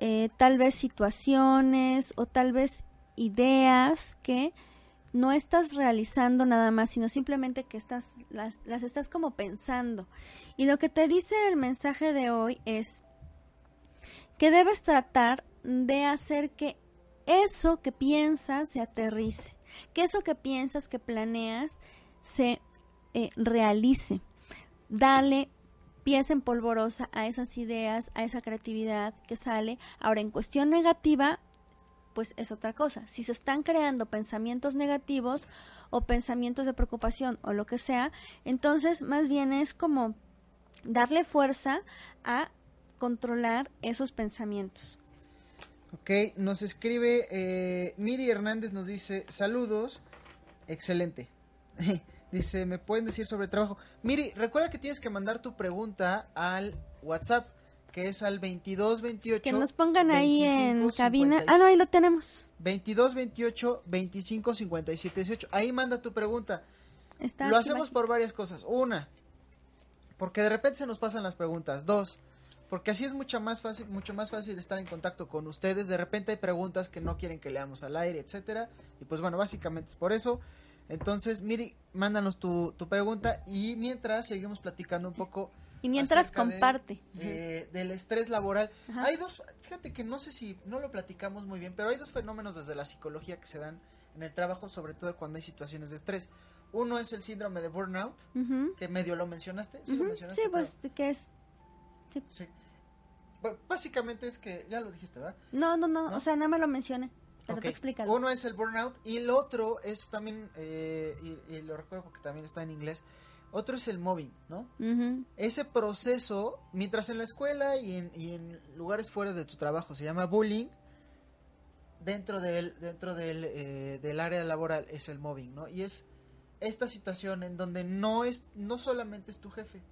eh, tal vez situaciones o tal vez ideas que no estás realizando nada más, sino simplemente que estás, las, las estás como pensando. Y lo que te dice el mensaje de hoy es que debes tratar de hacer que eso que piensas se aterrice, que eso que piensas, que planeas, se eh, realice. Dale pieza en polvorosa a esas ideas, a esa creatividad que sale. Ahora, en cuestión negativa, pues es otra cosa. Si se están creando pensamientos negativos o pensamientos de preocupación o lo que sea, entonces más bien es como darle fuerza a controlar esos pensamientos. Ok, nos escribe eh, Miri Hernández, nos dice saludos, excelente. (laughs) Dice, ¿me pueden decir sobre trabajo? Miri, recuerda que tienes que mandar tu pregunta al WhatsApp, que es al 2228. Que nos pongan ahí en cabina. Ah, no, ahí lo tenemos. 2228 25 57 18. Ahí manda tu pregunta. Está lo hacemos por varias cosas. Una, porque de repente se nos pasan las preguntas. Dos, porque así es mucho más fácil, mucho más fácil estar en contacto con ustedes. De repente hay preguntas que no quieren que leamos al aire, etcétera. Y pues bueno, básicamente es por eso. Entonces, Miri, mándanos tu, tu pregunta y mientras seguimos platicando un poco. Y mientras comparte. Eh, del estrés laboral. Hay dos, fíjate que no sé si no lo platicamos muy bien, pero hay dos fenómenos desde la psicología que se dan en el trabajo, sobre todo cuando hay situaciones de estrés. Uno es el síndrome de burnout, que medio lo mencionaste. Sí, lo mencionaste, sí pues, ¿qué es? Sí. básicamente es que, ya lo dijiste, ¿verdad? No, no, no, o sea, nada más lo mencioné. Uno es el burnout y el otro es también, eh, y, lo recuerdo porque también está en inglés, otro es el mobbing, ¿no? Ese proceso, mientras en la escuela y en, lugares fuera de tu trabajo se llama bullying, dentro del, dentro del, eh, del área laboral es el mobbing, ¿no? Y es esta situación en donde no es, no solamente es tu jefe,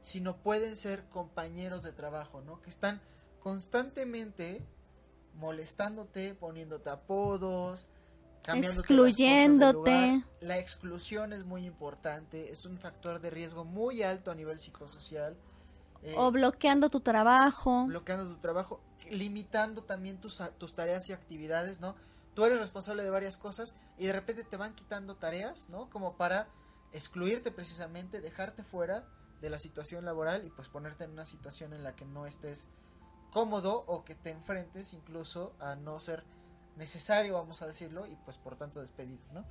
sino pueden ser compañeros de trabajo, ¿no? Que están constantemente molestándote, poniéndote apodos, excluyéndote. La exclusión es muy importante, es un factor de riesgo muy alto a nivel psicosocial. Eh, o bloqueando tu trabajo. Bloqueando tu trabajo, limitando también tus, tus tareas y actividades, ¿no? Tú eres responsable de varias cosas y de repente te van quitando tareas, ¿no? Como para excluirte precisamente, dejarte fuera de la situación laboral y pues ponerte en una situación en la que no estés cómodo o que te enfrentes incluso a no ser necesario, vamos a decirlo, y pues por tanto despedido, ¿no?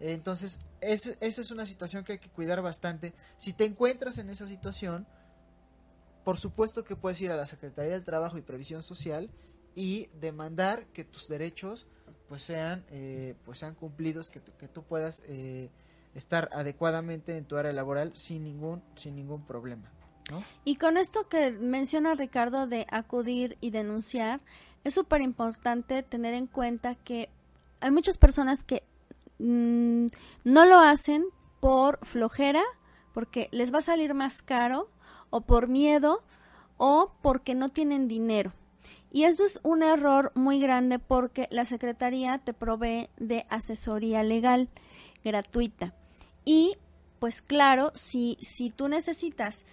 Entonces, esa es una situación que hay que cuidar bastante. Si te encuentras en esa situación, por supuesto que puedes ir a la Secretaría del Trabajo y Previsión Social y demandar que tus derechos pues sean eh, pues sean cumplidos que, que tú puedas eh, estar adecuadamente en tu área laboral sin ningún sin ningún problema y con esto que menciona Ricardo de acudir y denunciar, es súper importante tener en cuenta que hay muchas personas que mm, no lo hacen por flojera, porque les va a salir más caro, o por miedo, o porque no tienen dinero. Y eso es un error muy grande porque la Secretaría te provee de asesoría legal gratuita. Y pues claro, si, si tú necesitas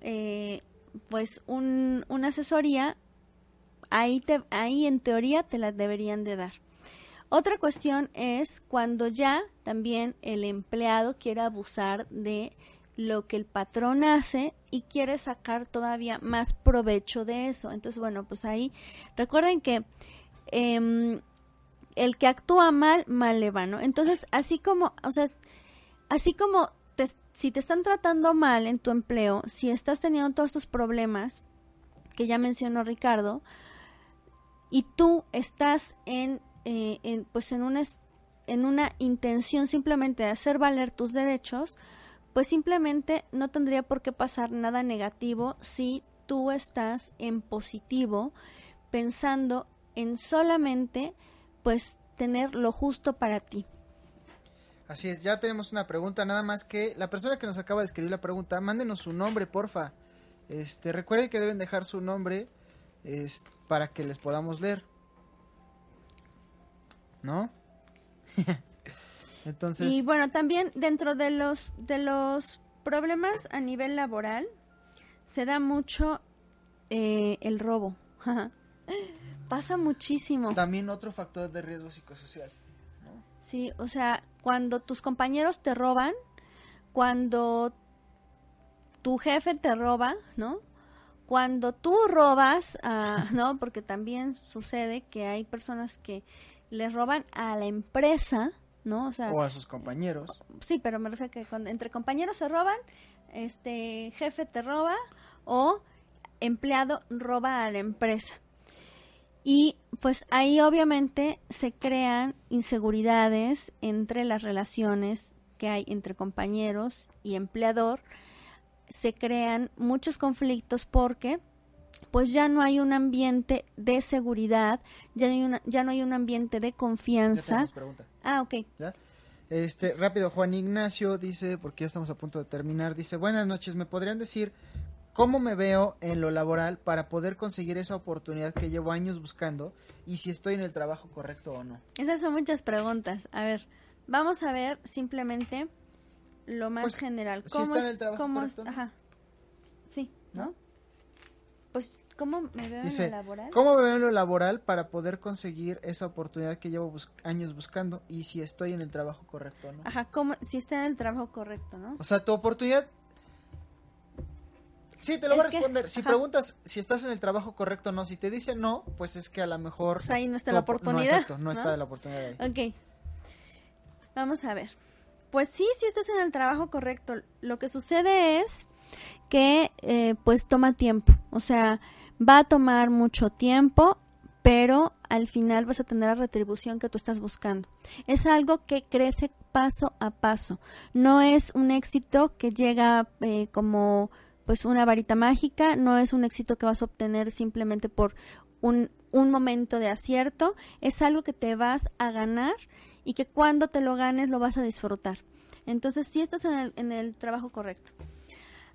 eh, pues un, una asesoría, ahí, te, ahí en teoría te la deberían de dar. Otra cuestión es cuando ya también el empleado quiere abusar de lo que el patrón hace y quiere sacar todavía más provecho de eso. Entonces, bueno, pues ahí recuerden que em, el que actúa mal, mal le va, ¿no? Entonces, así como, o sea, así como si te están tratando mal en tu empleo, si estás teniendo todos estos problemas que ya mencionó Ricardo, y tú estás en, eh, en pues en una, en una intención simplemente de hacer valer tus derechos, pues simplemente no tendría por qué pasar nada negativo si tú estás en positivo pensando en solamente pues tener lo justo para ti. Así es, ya tenemos una pregunta, nada más que la persona que nos acaba de escribir la pregunta, mándenos su nombre, porfa. Este, recuerden que deben dejar su nombre para que les podamos leer. ¿No? (laughs) Entonces. Y bueno, también dentro de los de los problemas a nivel laboral se da mucho eh, el robo. (laughs) Pasa muchísimo. También otro factor de riesgo psicosocial. Sí, o sea, cuando tus compañeros te roban, cuando tu jefe te roba, ¿no? Cuando tú robas, (laughs) ¿no? Porque también sucede que hay personas que les roban a la empresa, ¿no? O, sea, o a sus compañeros. Sí, pero me refiero a que cuando entre compañeros se roban, este jefe te roba o empleado roba a la empresa. Y pues ahí obviamente se crean inseguridades entre las relaciones que hay entre compañeros y empleador. Se crean muchos conflictos porque pues ya no hay un ambiente de seguridad, ya no hay, una, ya no hay un ambiente de confianza. Ah, ok. Este, rápido, Juan Ignacio dice, porque ya estamos a punto de terminar, dice, buenas noches, ¿me podrían decir cómo me veo en lo laboral para poder conseguir esa oportunidad que llevo años buscando y si estoy en el trabajo correcto o no? Esas son muchas preguntas. A ver, vamos a ver simplemente lo más Pues, general. si está en el trabajo cómo correcto. Ajá. Sí, ¿no? Pues, ¿cómo me veo en lo laboral? ¿cómo me veo en lo laboral para poder conseguir esa oportunidad que llevo bus- años buscando y si estoy en el trabajo correcto o no? Ajá, ¿cómo, si está en el trabajo correcto, ¿no? O sea, tu oportunidad... Sí, te lo voy a que- responder. si ajá. preguntas si estás en el trabajo correcto o no, si te dice no, pues es que a lo mejor... Pues ahí no está la opor- oportunidad, No, exacto, no, ¿no? está la oportunidad ahí. Ok. Vamos a ver. Pues sí, sí estás en el trabajo correcto. Lo que sucede es que eh, pues toma tiempo. O sea, va a tomar mucho tiempo, pero al final vas a tener la retribución que tú estás buscando. Es algo que crece paso a paso. No es un éxito que llega eh, como pues una varita mágica, no es un éxito que vas a obtener simplemente por un, un momento de acierto, es algo que te vas a ganar y que cuando te lo ganes lo vas a disfrutar. Entonces, sí estás en el, en el trabajo correcto.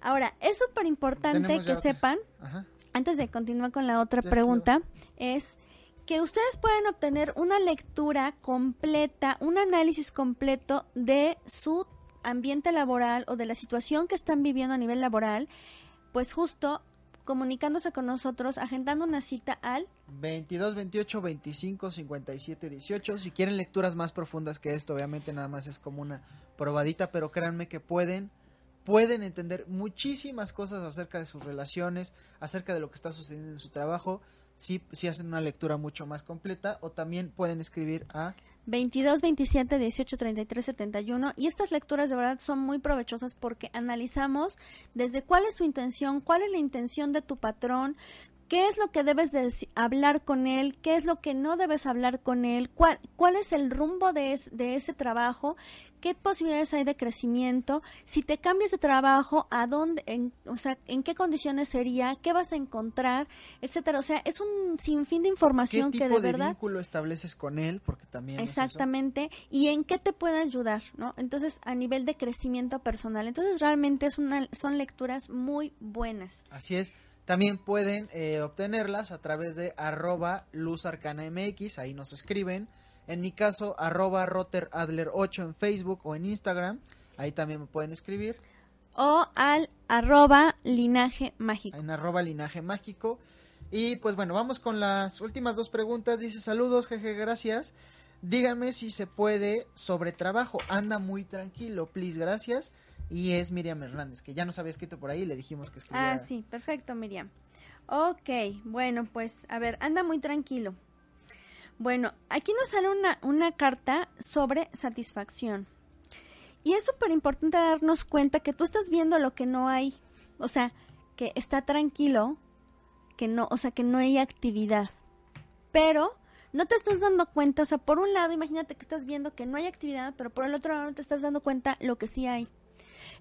Ahora, es súper importante que otra. sepan, Ajá. antes de continuar con la otra Ya pregunta, es que ustedes pueden obtener una lectura completa, un análisis completo de su ambiente laboral o de la situación que están viviendo a nivel laboral, pues justo comunicándose con nosotros, agendando una cita al 22, 28, 25, 57, 18. Si quieren lecturas más profundas que esto, obviamente nada más es como una probadita, pero créanme que pueden pueden entender muchísimas cosas acerca de sus relaciones, acerca de lo que está sucediendo en su trabajo, si, si hacen una lectura mucho más completa o también pueden escribir a 22, 27, 18, 33, 71 y estas lecturas de verdad son muy provechosas porque analizamos desde cuál es tu intención, cuál es la intención de tu patrón, qué es lo que debes de hablar con él, qué es lo que no debes hablar con él, cuál, cuál es el rumbo de, es- de ese trabajo, qué posibilidades hay de crecimiento, si te cambias de trabajo, a dónde, en, o sea, en qué condiciones sería, qué vas a encontrar, etcétera. O sea, es un sinfín de qué información tipo que de de verdad vínculo estableces con él, porque también es eso. Exactamente, y en qué te puede ayudar, ¿no? Entonces, a nivel de crecimiento personal. Entonces, realmente es una, son lecturas muy buenas. Así es. También pueden eh, obtenerlas a través de arroba luzarcanamx, ahí nos escriben. En mi caso, arroba roteradler8 en Facebook o en Instagram, ahí también me pueden escribir. O al arroba linaje mágico. En arroba linaje mágico. Y pues bueno, vamos con las últimas dos preguntas. Dice saludos, jeje, gracias. Díganme si se puede sobre trabajo. Anda muy tranquilo, please, gracias. Y es Miriam Hernández, que ya nos había escrito por ahí, le dijimos que escribiera. Ah, sí, perfecto, Miriam. Ok, bueno, pues, a ver, anda muy tranquilo. Bueno, aquí nos sale una, una carta sobre satisfacción. Y es súper importante darnos cuenta que tú estás viendo lo que no hay. O sea, que está tranquilo, que no, o sea, que no hay actividad. Pero no te estás dando cuenta, o sea, por un lado, imagínate que estás viendo que no hay actividad, pero por el otro lado no te estás dando cuenta lo que sí hay.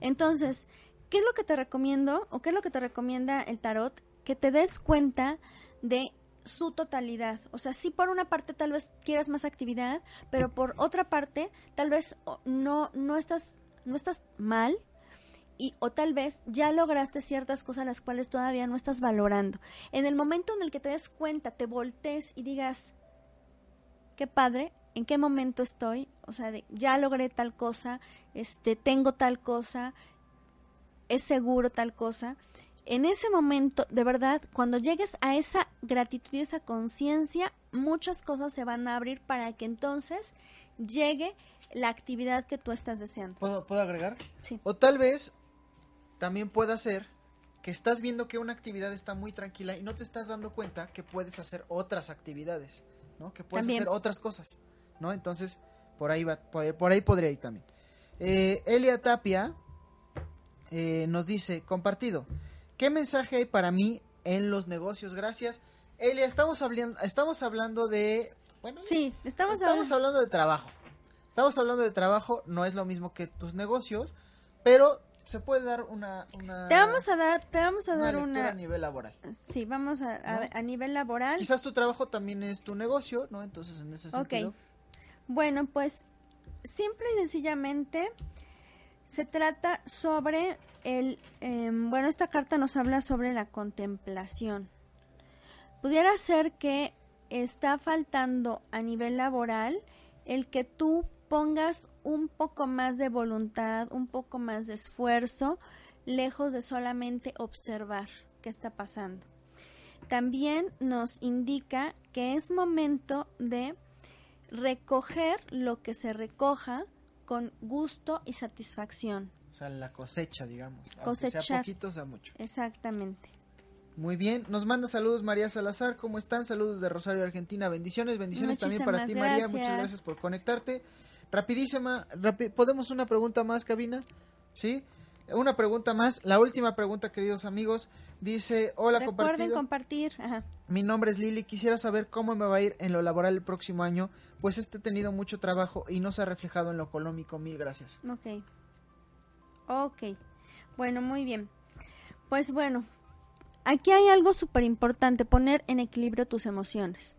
Entonces, ¿qué es lo que te recomiendo o qué es lo que te recomienda el tarot? Que te des cuenta de su totalidad. O sea, sí por una parte tal vez quieras más actividad, pero por otra parte tal vez no no estás no estás mal y o tal vez ya lograste ciertas cosas las cuales todavía no estás valorando. En el momento en el que te des cuenta, te voltees y digas, qué padre, en qué momento estoy, o sea, de, ya logré tal cosa, este, tengo tal cosa, es seguro tal cosa. En ese momento, de verdad, cuando llegues a esa gratitud y esa conciencia, muchas cosas se van a abrir para que entonces llegue la actividad que tú estás deseando. ¿Puedo, ¿Puedo agregar? Sí. O tal vez también pueda ser que estás viendo que una actividad está muy tranquila y no te estás dando cuenta que puedes hacer otras actividades, ¿no? Que puedes También. hacer otras cosas, ¿no? Entonces, por ahí va, por, por ahí podría ir también. Eh, Elia Tapia eh, nos dice, compartido, ¿qué mensaje hay para mí en los negocios? Gracias. Elia, estamos hablando, estamos hablando de, bueno, Sí, estamos, Estamos hablando- hablando de trabajo. Estamos hablando de trabajo, no es lo mismo que tus negocios, pero se puede dar una... una Te vamos a dar, te vamos a una dar una... a nivel laboral. Sí, vamos a, a, ¿No? a nivel laboral. Quizás tu trabajo también es tu negocio, ¿no? Entonces, en ese sentido... Bueno, pues simple y sencillamente se trata sobre el, em, bueno, esta carta nos habla sobre la contemplación. Pudiera ser que está faltando a nivel laboral el que tú pongas un poco más de voluntad, un poco más de esfuerzo, lejos de solamente observar qué está pasando. También nos indica que es momento de recoger lo que se recoja con gusto y satisfacción. O sea, la cosecha, digamos. Cosechar. sea poquito, sea mucho. Exactamente. Muy bien, nos manda saludos María Salazar, ¿cómo están? Saludos de Rosario, Argentina, bendiciones, bendiciones también para ti María, muchas gracias por conectarte. Rapidísima, ¿podemos una pregunta más, cabina? ¿Sí? Una pregunta más, la última pregunta, queridos amigos. Dice, hola Recuerden compartir. Mi nombre es Lili, quisiera saber cómo me va a ir en lo laboral el próximo año, pues este he tenido mucho trabajo y no se ha reflejado en lo económico. Mil gracias. Ok. Ok. Bueno, muy bien. Pues bueno, aquí hay algo súper importante, poner en equilibrio tus emociones.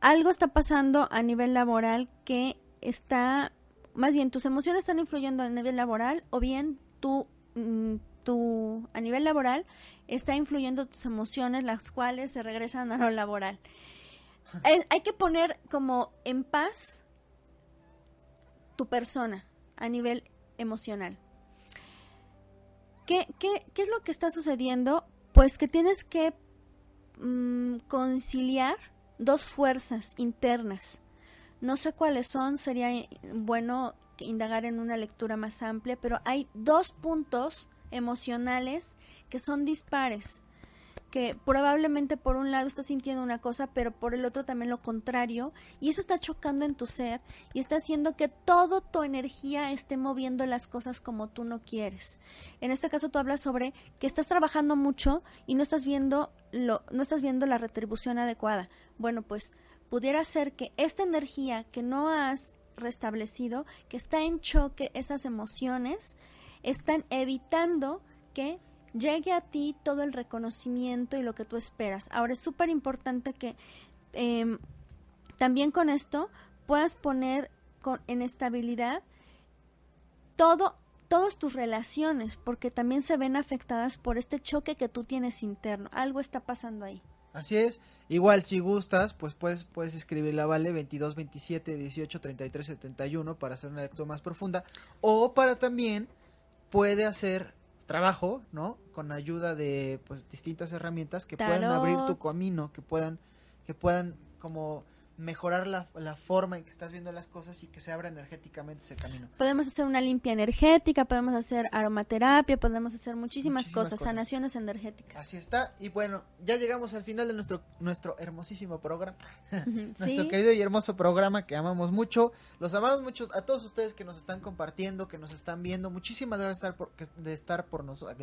Algo está pasando a nivel laboral que está, más bien tus emociones están influyendo a nivel laboral o bien tú, mm, tú a nivel laboral está influyendo tus emociones, las cuales se regresan a lo laboral. hay que poner como en paz tu persona a nivel emocional. ¿Qué, qué, qué es lo que está sucediendo? Pues que tienes que mm, conciliar dos fuerzas internas. No sé cuáles son, sería bueno indagar en una lectura más amplia, pero hay dos puntos emocionales que son dispares, que probablemente por un lado estás sintiendo una cosa, pero por el otro también lo contrario, y eso está chocando en tu ser y está haciendo que toda tu energía esté moviendo las cosas como tú no quieres. En este caso tú hablas sobre que estás trabajando mucho y no estás viendo lo no estás viendo la retribución adecuada. Bueno, pues pudiera ser que esta energía que no has restablecido, que está en choque esas emociones, están evitando que llegue a ti todo el reconocimiento y lo que tú esperas. Ahora es súper importante que em, también con esto puedas poner en estabilidad todo, todas tus relaciones, porque también se ven afectadas por este choque que tú tienes interno. Algo está pasando ahí. Así es. Igual si gustas, pues puedes, puedes escribirla, vale, 22, 27, 18, 33, 71 para hacer una lectura más profunda. O para también puede hacer trabajo, ¿no? Con ayuda de pues distintas herramientas que puedan abrir tu camino, que puedan, que puedan como mejorar la, la, forma en que estás viendo las cosas y que se abra energéticamente ese camino. Podemos hacer una limpia energética, podemos hacer aromaterapia, podemos hacer muchísimas, cosas, sanaciones energéticas. Así está. Y bueno, ya llegamos al final de nuestro, nuestro hermosísimo programa. (laughs) nuestro querido y hermoso programa que amamos mucho. Los amamos mucho a todos ustedes que nos están compartiendo, que nos están viendo. Muchísimas gracias por, de estar por nosotros.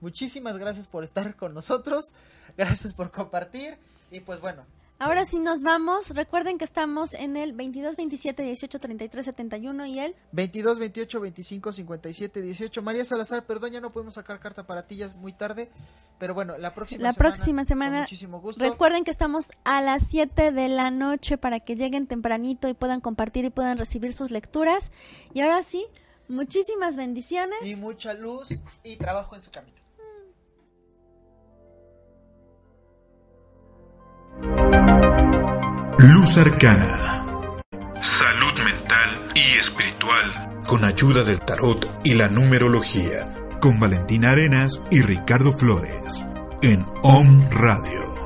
Muchísimas gracias por estar con nosotros. (laughs) Gracias por compartir. Y pues bueno, Ahora sí nos vamos. Recuerden que estamos en el 22, 27, 18, 33, 71 y el 22, 28, 25, 57, 18. María Salazar, perdón, ya no podemos sacar carta para ti, ya es muy tarde. Pero bueno, la próxima la semana. próxima semana. muchísimo gusto. Recuerden que estamos a las 7 de la noche para que lleguen tempranito y puedan compartir y puedan recibir sus lecturas. Y ahora sí, muchísimas bendiciones. Y mucha luz y trabajo en su camino. Luz Arcana. Salud mental y espiritual. Con ayuda del tarot y la numerología. Con Valentina Arenas y Ricardo Flores. En OM Radio.